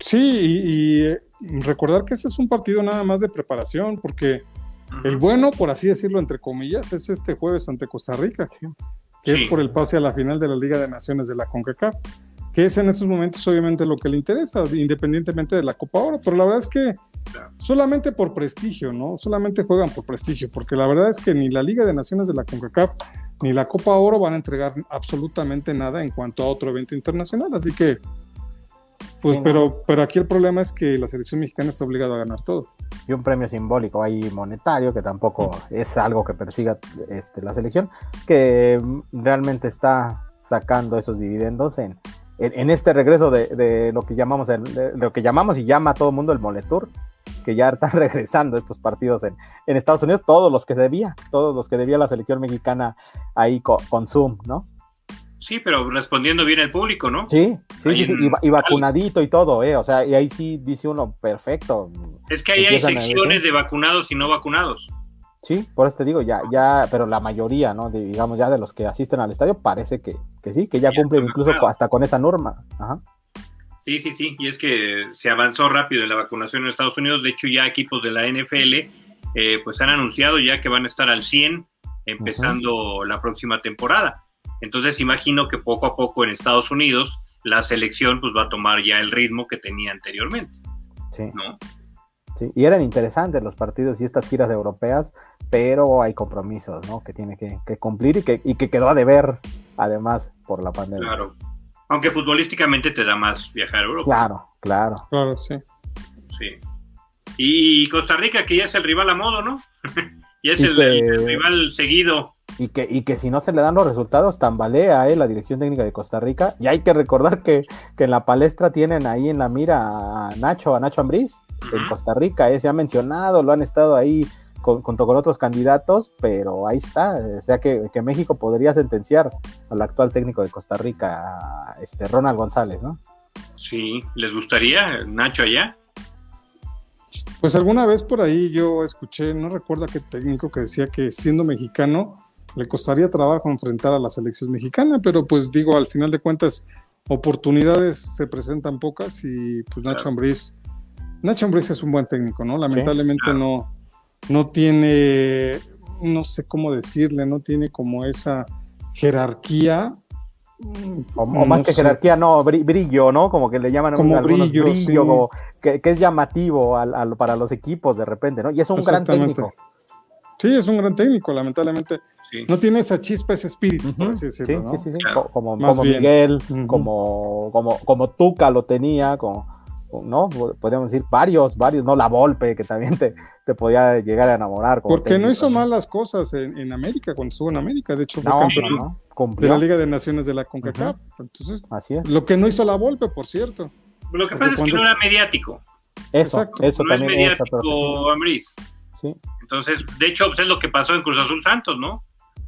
Sí, y, y recordar que este es un partido nada más de preparación, porque el bueno, por así decirlo, entre comillas, es este jueves ante Costa Rica, que es por el pase a la final de la Liga de Naciones de la CONCACAF, que es en estos momentos obviamente lo que le interesa, independientemente de la Copa Oro, pero la verdad es que solamente por prestigio, ¿no? Solamente juegan por prestigio, porque la verdad es que ni la Liga de Naciones de la CONCACAF ni la Copa Oro van a entregar absolutamente nada en cuanto a otro evento internacional, así que pues, pero, pero aquí el problema es que la selección mexicana está obligada a ganar todo. Y un premio simbólico ahí monetario, que tampoco es algo que persiga este, la selección, que realmente está sacando esos dividendos en, en, este regreso de, lo que llamamos lo que llamamos y llama a todo el mundo el Moletour, que ya están <laughs> regresando estos partidos en, en, Estados Unidos, todos los que debía, todos los que debía la selección mexicana ahí con Zoom, ¿no? Sí, pero respondiendo bien al público, ¿no? Sí, sí, sí, Y, vacunadito y todo, ¿eh? O sea, y ahí sí dice uno, perfecto. Es que ahí hay secciones de vacunados y no vacunados. Sí, por eso te digo, ya, ya, pero la mayoría, ¿no? digamos, ya de los que asisten al estadio, parece que, sí, que ya, cumplen incluso hasta con esa norma. Ajá. Sí, sí, sí, y es que se avanzó rápido en la vacunación en Estados Unidos. De hecho, ya equipos de la NFL, eh, pues han anunciado ya que van a estar al 100 empezando la próxima temporada. Entonces imagino que poco a poco en Estados Unidos la selección pues va a tomar ya el ritmo que tenía anteriormente. Sí. Sí, y eran interesantes los partidos y estas giras europeas, pero hay compromisos, ¿no? Que tiene que, cumplir y que, y que quedó a deber, además, por la pandemia. Claro. Aunque futbolísticamente te da más viajar a Europa. Claro, claro. Claro, sí. Sí. Y Costa Rica, que ya es el rival a modo, ¿no? <laughs> ya es el, rival seguido y que, y que si no se le dan los resultados, tambalea eh, la dirección técnica de Costa Rica. Y hay que recordar que, en la palestra tienen ahí en la mira a Nacho, a Nacho Ambriz, en Costa Rica, eh, se ha mencionado, lo han estado ahí junto con otros candidatos, pero ahí está. O sea que, México podría sentenciar al actual técnico de Costa Rica, este Ronald González, ¿no? Sí, ¿les gustaría Nacho allá? Pues alguna vez por ahí yo escuché, no recuerdo a qué técnico que decía que siendo mexicano le costaría trabajo enfrentar a la selección mexicana, pero pues digo, al final de cuentas, oportunidades se presentan pocas y pues Nacho Ambriz, Nacho Ambriz es un buen técnico, ¿no? Lamentablemente no, no tiene, no sé cómo decirle, no tiene como esa jerarquía. O, más que jerarquía, no, brillo, ¿no? Como que le llaman como brillo, brillo que, es llamativo para los equipos de repente, ¿no? Y es un gran técnico. Sí, es un gran técnico, lamentablemente. No tiene esa chispa, ese espíritu, por así decirlo. Sí, sí, sí, Como, Miguel, como, como, como Tuca lo tenía, como, ¿no? Podríamos decir varios, varios, ¿no? La Volpe, que también te, te podía llegar a enamorar. Porque no hizo mal las cosas en, América, cuando estuvo en América. De hecho, fue campeón de la Liga de Naciones de la CONCACAF. Entonces, Así es. lo que no hizo la Volpe, por cierto. Lo que pasa es que no era mediático. Eso, eso no también. es mediático, Ambris. Sí. Entonces, de hecho, pues, es lo que pasó en Cruz Azul Santos, ¿no?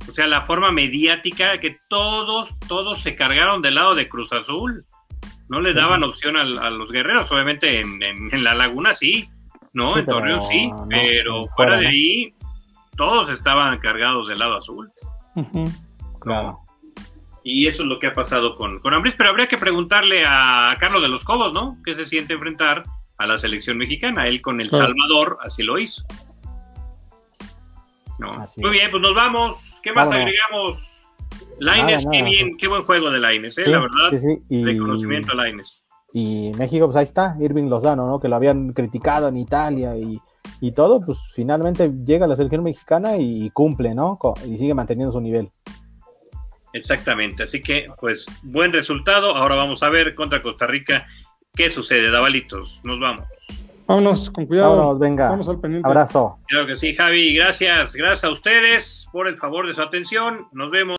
O sea, la forma mediática que todos, todos se cargaron del lado de Cruz Azul. No le daban opción a, a los guerreros, obviamente en, en, en, la laguna sí, ¿no? Sí, en Torreón sí, no, pero fuera, fuera de ¿no? ahí, todos estaban cargados del lado azul. Claro. Y eso es lo que ha pasado con, con Ambriz, pero habría que preguntarle a Carlos de los Cobos, ¿no? ¿Qué se siente enfrentar a la selección mexicana? Él con El. Salvador así lo hizo. No. Así Muy bien, pues nos vamos. ¿Qué más agregamos? Laines, qué bien, qué buen juego de Laines, ¿eh? Sí, la verdad. sí, sí, y- Reconocimiento a Laines. Y México, pues ahí está, Irving Lozano, ¿no? Que lo habían criticado en Italia y, y todo, pues finalmente llega a la selección mexicana y cumple, ¿no? Y sigue manteniendo su nivel. Exactamente. Así que, pues, buen resultado. Ahora vamos a ver contra Costa Rica qué sucede. Davalitos, nos vamos. Vámonos, con cuidado. Vámonos, venga. Estamos al pendiente. Abrazo. Claro que sí, Javi. Gracias. Gracias a ustedes por el favor de su atención. Nos vemos.